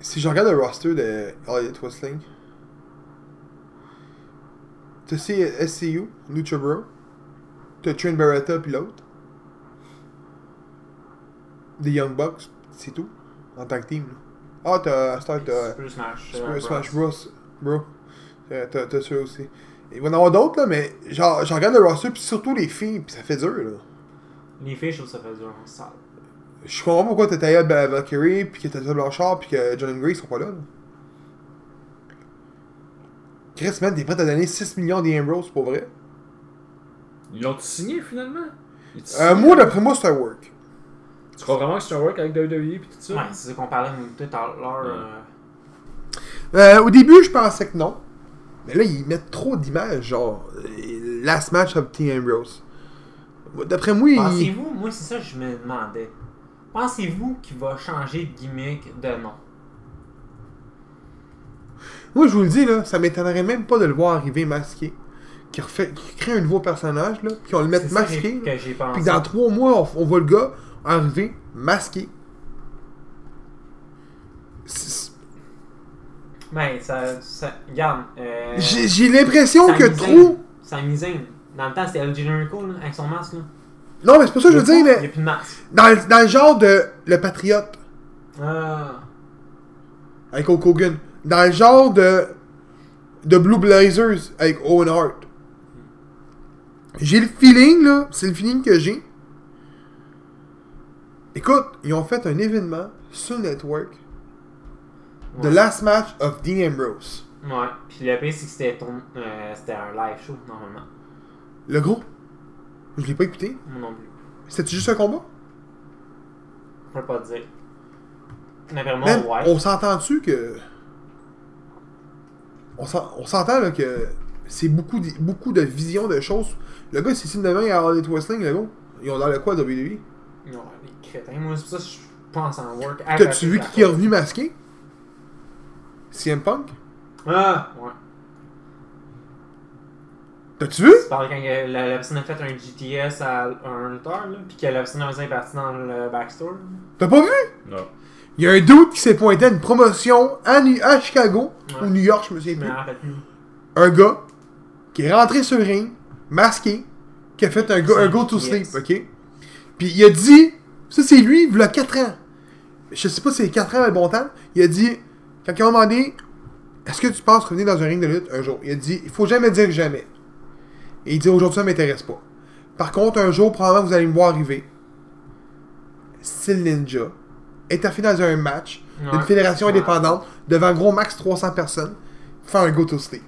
Speaker 1: si je regarde le roster de All Elite Wrestling, tu sais SCU, Lucha Bro, t'as Trent Barretta puis l'autre, The Young Bucks, c'est tout, en tant que team. là. Ah, t'as, t'as
Speaker 4: Super Smash.
Speaker 1: Super Smash
Speaker 4: Bros.
Speaker 1: Bro. Euh, T'as, t'as ça aussi. Il va y en avoir d'autres, là, mais genre, je regarde le roster, puis surtout les filles, puis ça fait dur, là.
Speaker 4: Les filles, je trouve que ça fait dur en salle.
Speaker 1: Je comprends pas pourquoi t'as Ba- Valkyrie, puis que t'as Tessa Blanchard, puis que John and Grace sont pas là. là. Chris, man, t'es prêt à donner 6 millions d'Ambrose pour vrai?
Speaker 2: Ils l'ont signé finalement?
Speaker 1: Euh, moi, d'après moi, c'est un work.
Speaker 2: Tu crois vraiment que c'est un work avec WWE et tout ça?
Speaker 4: Ouais, c'est ce qu'on parlait tout à l'heure. Euh,
Speaker 1: Euh, au début, je pensais que non. Mais là, ils mettent trop d'images, genre, euh, last match of Team Ambrose. D'après moi, il...
Speaker 4: Pensez-vous, moi c'est ça que je me demandais. Pensez-vous qu'il va changer de gimmick de nom?
Speaker 1: moi, je vous le dis, là, ça m'étonnerait même pas de le voir arriver masqué. Qui, refait... qui crée un nouveau personnage, là, puis on le met
Speaker 4: C'est ça
Speaker 1: masqué.
Speaker 4: que
Speaker 1: là.
Speaker 4: que j'ai pensé.
Speaker 1: Puis dans trois mois, on, on voit le gars arriver masqué. C'est-
Speaker 4: Ben, ça. ça regarde. Euh,
Speaker 1: J'ai l'impression que trop.
Speaker 4: Sami Zayn. Dans le temps, c'était LG Jericho là, avec son masque. Là.
Speaker 1: Non, mais c'est pas ça que je veux dire,
Speaker 4: Il n'y a
Speaker 1: mais
Speaker 4: plus de masque.
Speaker 1: dans, le- dans le genre de Le Patriote
Speaker 4: Ah.
Speaker 1: avec Hulk Hogan, dans le genre de de Blue Blazers avec Owen Hart. J'ai le feeling, là, c'est le feeling que j'ai. Écoute, ils ont fait un événement sur le network, The
Speaker 4: Ouais.
Speaker 1: Last Match of Dean Ambrose.
Speaker 4: Ouais. Puis le pire, c'est que c'était ton... euh, c'était un live show, normalement.
Speaker 1: Le gros, je l'ai pas écouté.
Speaker 4: Moi non plus.
Speaker 1: C'était juste un combat?
Speaker 4: Je peux pas te dire. Mais vraiment,
Speaker 1: Man,
Speaker 4: ouais.
Speaker 1: on s'entend-tu que. On s'en- on s'entend là que c'est beaucoup, de- beaucoup de vision de choses. Le gars, c'est signe demain à All Wrestling, le gars. Ils ont dans le quoi, WWE?
Speaker 4: Non, Moi, c'est pour ça que je pense en work.
Speaker 1: T'as-tu vu qui est revenu masqué? CM Punk?
Speaker 4: Ah, ouais.
Speaker 1: T'as-tu vu?
Speaker 4: Tu parles quand la, la personne a fait un GTS à un lutteur, là, puis que la personne a besoin parti dans le backstore.
Speaker 1: T'as pas vu?
Speaker 2: Non.
Speaker 1: Il y a un doute qui s'est pointé à une promotion à, New- à Chicago,
Speaker 4: Ouais.
Speaker 1: ou New York, je me souviens plus.
Speaker 4: plus.
Speaker 1: Un gars qui est rentré sur le ring, masqué, qui a fait un, go, un go to sleep,
Speaker 4: Yes.
Speaker 1: ok? Puis il a dit, ça c'est lui, il a 4 ans. Je sais pas si c'est 4 ans le bon temps. Il a dit, quand ils ont demandé, est-ce que tu penses revenir dans un ring de lutte un jour? Il a dit, il faut jamais dire jamais. Et il dit, aujourd'hui ça m'intéresse pas. Par contre, un jour, probablement vous allez me voir arriver. Style ninja. Étaffé dans un match d'une fédération
Speaker 4: Ouais.
Speaker 1: indépendante devant gros max 300 personnes. Faire un go to sleep.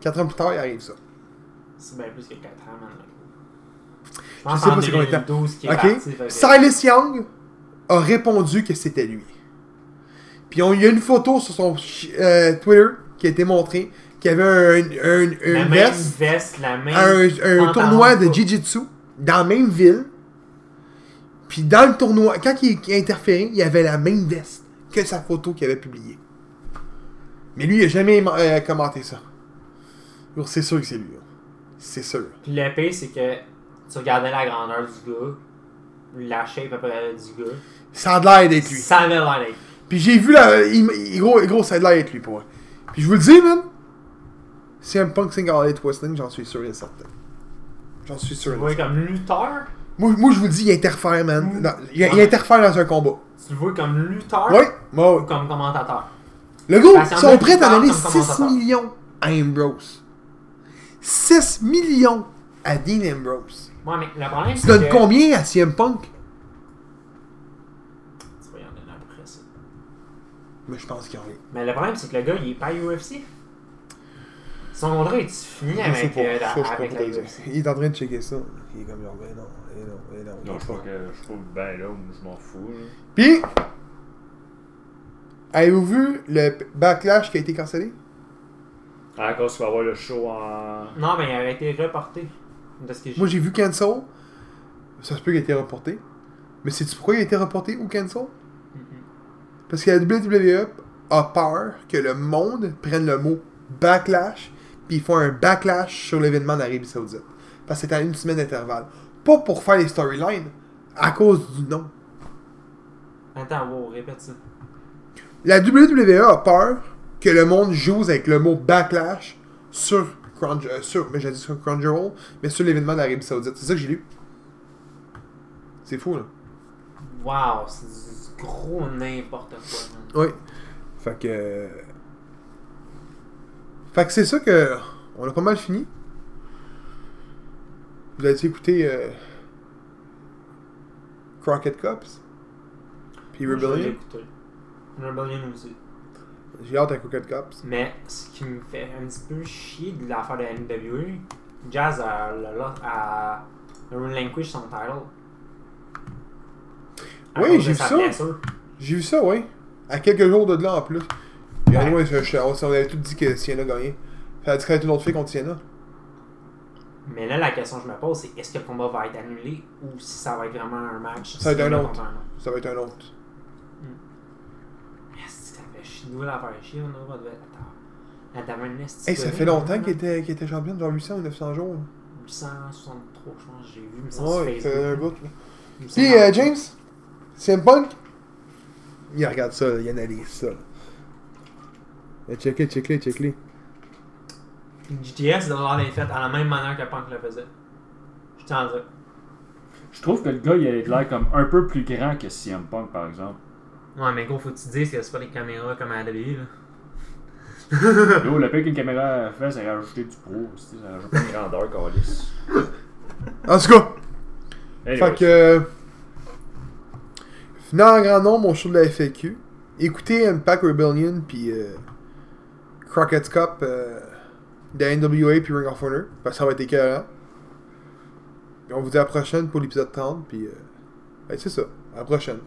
Speaker 1: 4 ans plus tard, il arrive ça.
Speaker 4: C'est bien plus que 4 ans, man. Je
Speaker 1: sais pas c'est combien de temps.
Speaker 4: 2012 qui est
Speaker 1: Ok.
Speaker 4: parti. fait que-
Speaker 1: Silas Young a répondu que c'était lui. Puis on- il y a une photo sur son euh, Twitter qui a été montrée, qui avait un, un, un
Speaker 4: La même
Speaker 1: veste,
Speaker 4: la même.
Speaker 1: un, tournoi de. Jiu-Jitsu dans la même ville. Puis dans le tournoi, quand il, il a interféré, il y avait la même veste que sa photo qu'il avait publiée. Mais lui, il a jamais euh, commenté ça. C'est sûr que c'est lui. là. C'est sûr.
Speaker 4: Puis le pire, c'est que tu regardais la grandeur du gars, la shape à peu près du gars.
Speaker 1: Ça a l'air d'être lui.
Speaker 4: Ça avait l'air d'être.
Speaker 1: Puis j'ai vu la. Il, il- gros, gros, ça a l'air d'être lui pour moi. Puis je vous le dis, man. Un punk single Alley Twisting, j'en suis sûr et certain. J'en suis sûr.
Speaker 4: Tu vois comme lutteur?
Speaker 1: Moi, moi, je vous le dis, il interfère, man. Il, interfère dans un combat.
Speaker 4: Tu le vois comme lutteur?
Speaker 1: Oui, ouais.
Speaker 4: Ou comme commentateur?
Speaker 1: Le gars, ils sont prêts à donner
Speaker 4: comme
Speaker 1: 6
Speaker 4: commentateur.
Speaker 1: millions à Ambrose. 6 millions à Dean Ambrose.
Speaker 4: Ouais, mais le problème,
Speaker 1: Tu
Speaker 4: c'est
Speaker 1: donnes
Speaker 4: que.
Speaker 1: combien à CM Punk?
Speaker 4: Tu vas y en donner après ça.
Speaker 1: Mais je pense qu'il y en a.
Speaker 4: Mais le problème, c'est que le gars, il est pas UFC. Son contrat est fini avec,
Speaker 1: pas,
Speaker 4: euh,
Speaker 1: ça,
Speaker 4: avec la. UFC.
Speaker 1: Il est en train de checker ça. Il est comme genre, ben non, ben non, ben non.
Speaker 2: Non, je pas que je suis pas ben là, je m'en fous. là.
Speaker 1: Puis, avez-vous vu le backlash qui a été cancellé?
Speaker 2: Ah, quand tu vas avoir le show en.
Speaker 4: Non, mais il avait été reporté.
Speaker 1: Moi, j'ai vu cancel. Ça se peut qu'il ait été reporté. Mais sais-tu pourquoi il a été reporté ou cancel?
Speaker 4: Mhm.
Speaker 1: Parce que la WWE a peur que le monde prenne le mot backlash puis ils font un backlash sur l'événement d'Arabie Saoudite. Parce que c'est à une semaine d'intervalle. Pas pour faire les storylines, à cause du nom.
Speaker 4: Attends, wow, répète ça.
Speaker 1: La WWE a peur que le monde joue avec le mot backlash sur Crunch, sur, mais j'ai dit sur Crunchyroll, mais sur l'événement d'Arabie Saoudite. C'est ça que j'ai lu. C'est fou, là.
Speaker 4: Wow, c'est du gros n'importe quoi, man.
Speaker 1: Oui. Fait que. euh, Fait que c'est ça que. On a pas mal fini. Vous avez écouté euh... Crockett Cups Puis Rebellion
Speaker 4: écouté. Rebellion aussi.
Speaker 1: J'ai hâte à Crockett Cups.
Speaker 4: Mais ce qui me fait un petit peu chier de l'affaire de NWA, Jazz a, a, a relinquish son title.
Speaker 1: Oui, j'ai vu ça. J'ai vu ça, oui. À quelques jours de là en plus. Puis
Speaker 4: Ouais.
Speaker 1: anyway, je- je- on, on avait tout dit que Sienna gagnait. Ça a dit qu'elle était une autre fille contre Sienna.
Speaker 4: Mais là, la question que je me pose, c'est est-ce que le combat va être annulé ou si ça va être vraiment un match?
Speaker 1: Ça va être un autre. Ça va être un autre.
Speaker 4: Ça fait chier, nous la faire chier, on va devait attends. La esti
Speaker 1: Hey, ça fait longtemps
Speaker 4: hein,
Speaker 1: qu'elle était, qu'elle était championne, genre 800 ou 900 jours.
Speaker 4: 863, je pense, j'ai vu,
Speaker 1: Ouais, c'est un bout. là.
Speaker 4: 800.
Speaker 1: Puis euh, James, CM Punk, il regarde ça, là, il analyse ça. Check-les, check-les, check-les.
Speaker 4: GTS doit l'air d'être fait à la même manière que Punk le faisait. Je tiens à le dire.
Speaker 3: Je trouve que le gars, il a l'air comme un peu plus grand que CM Punk, par exemple.
Speaker 4: Ouais, mais gros, faut que tu te dises que c'est pas des caméras comme à la WWE, là.
Speaker 3: Yo, le pire qu'une caméra fait, c'est rajouter du pro. Ça rajoute pas
Speaker 2: Une grandeur, Calis.
Speaker 1: En tout cas,
Speaker 3: Anyways.
Speaker 1: fait que. Venant en grand nombre au show de la FAQ, écoutez Impact Rebellion puis euh, Crockett's Cup euh, de NWA puis Ring of Honor, parce que ça va être écœurant. Et on vous dit à la prochaine pour l'épisode 30, puis euh, ben, c'est ça, à la prochaine.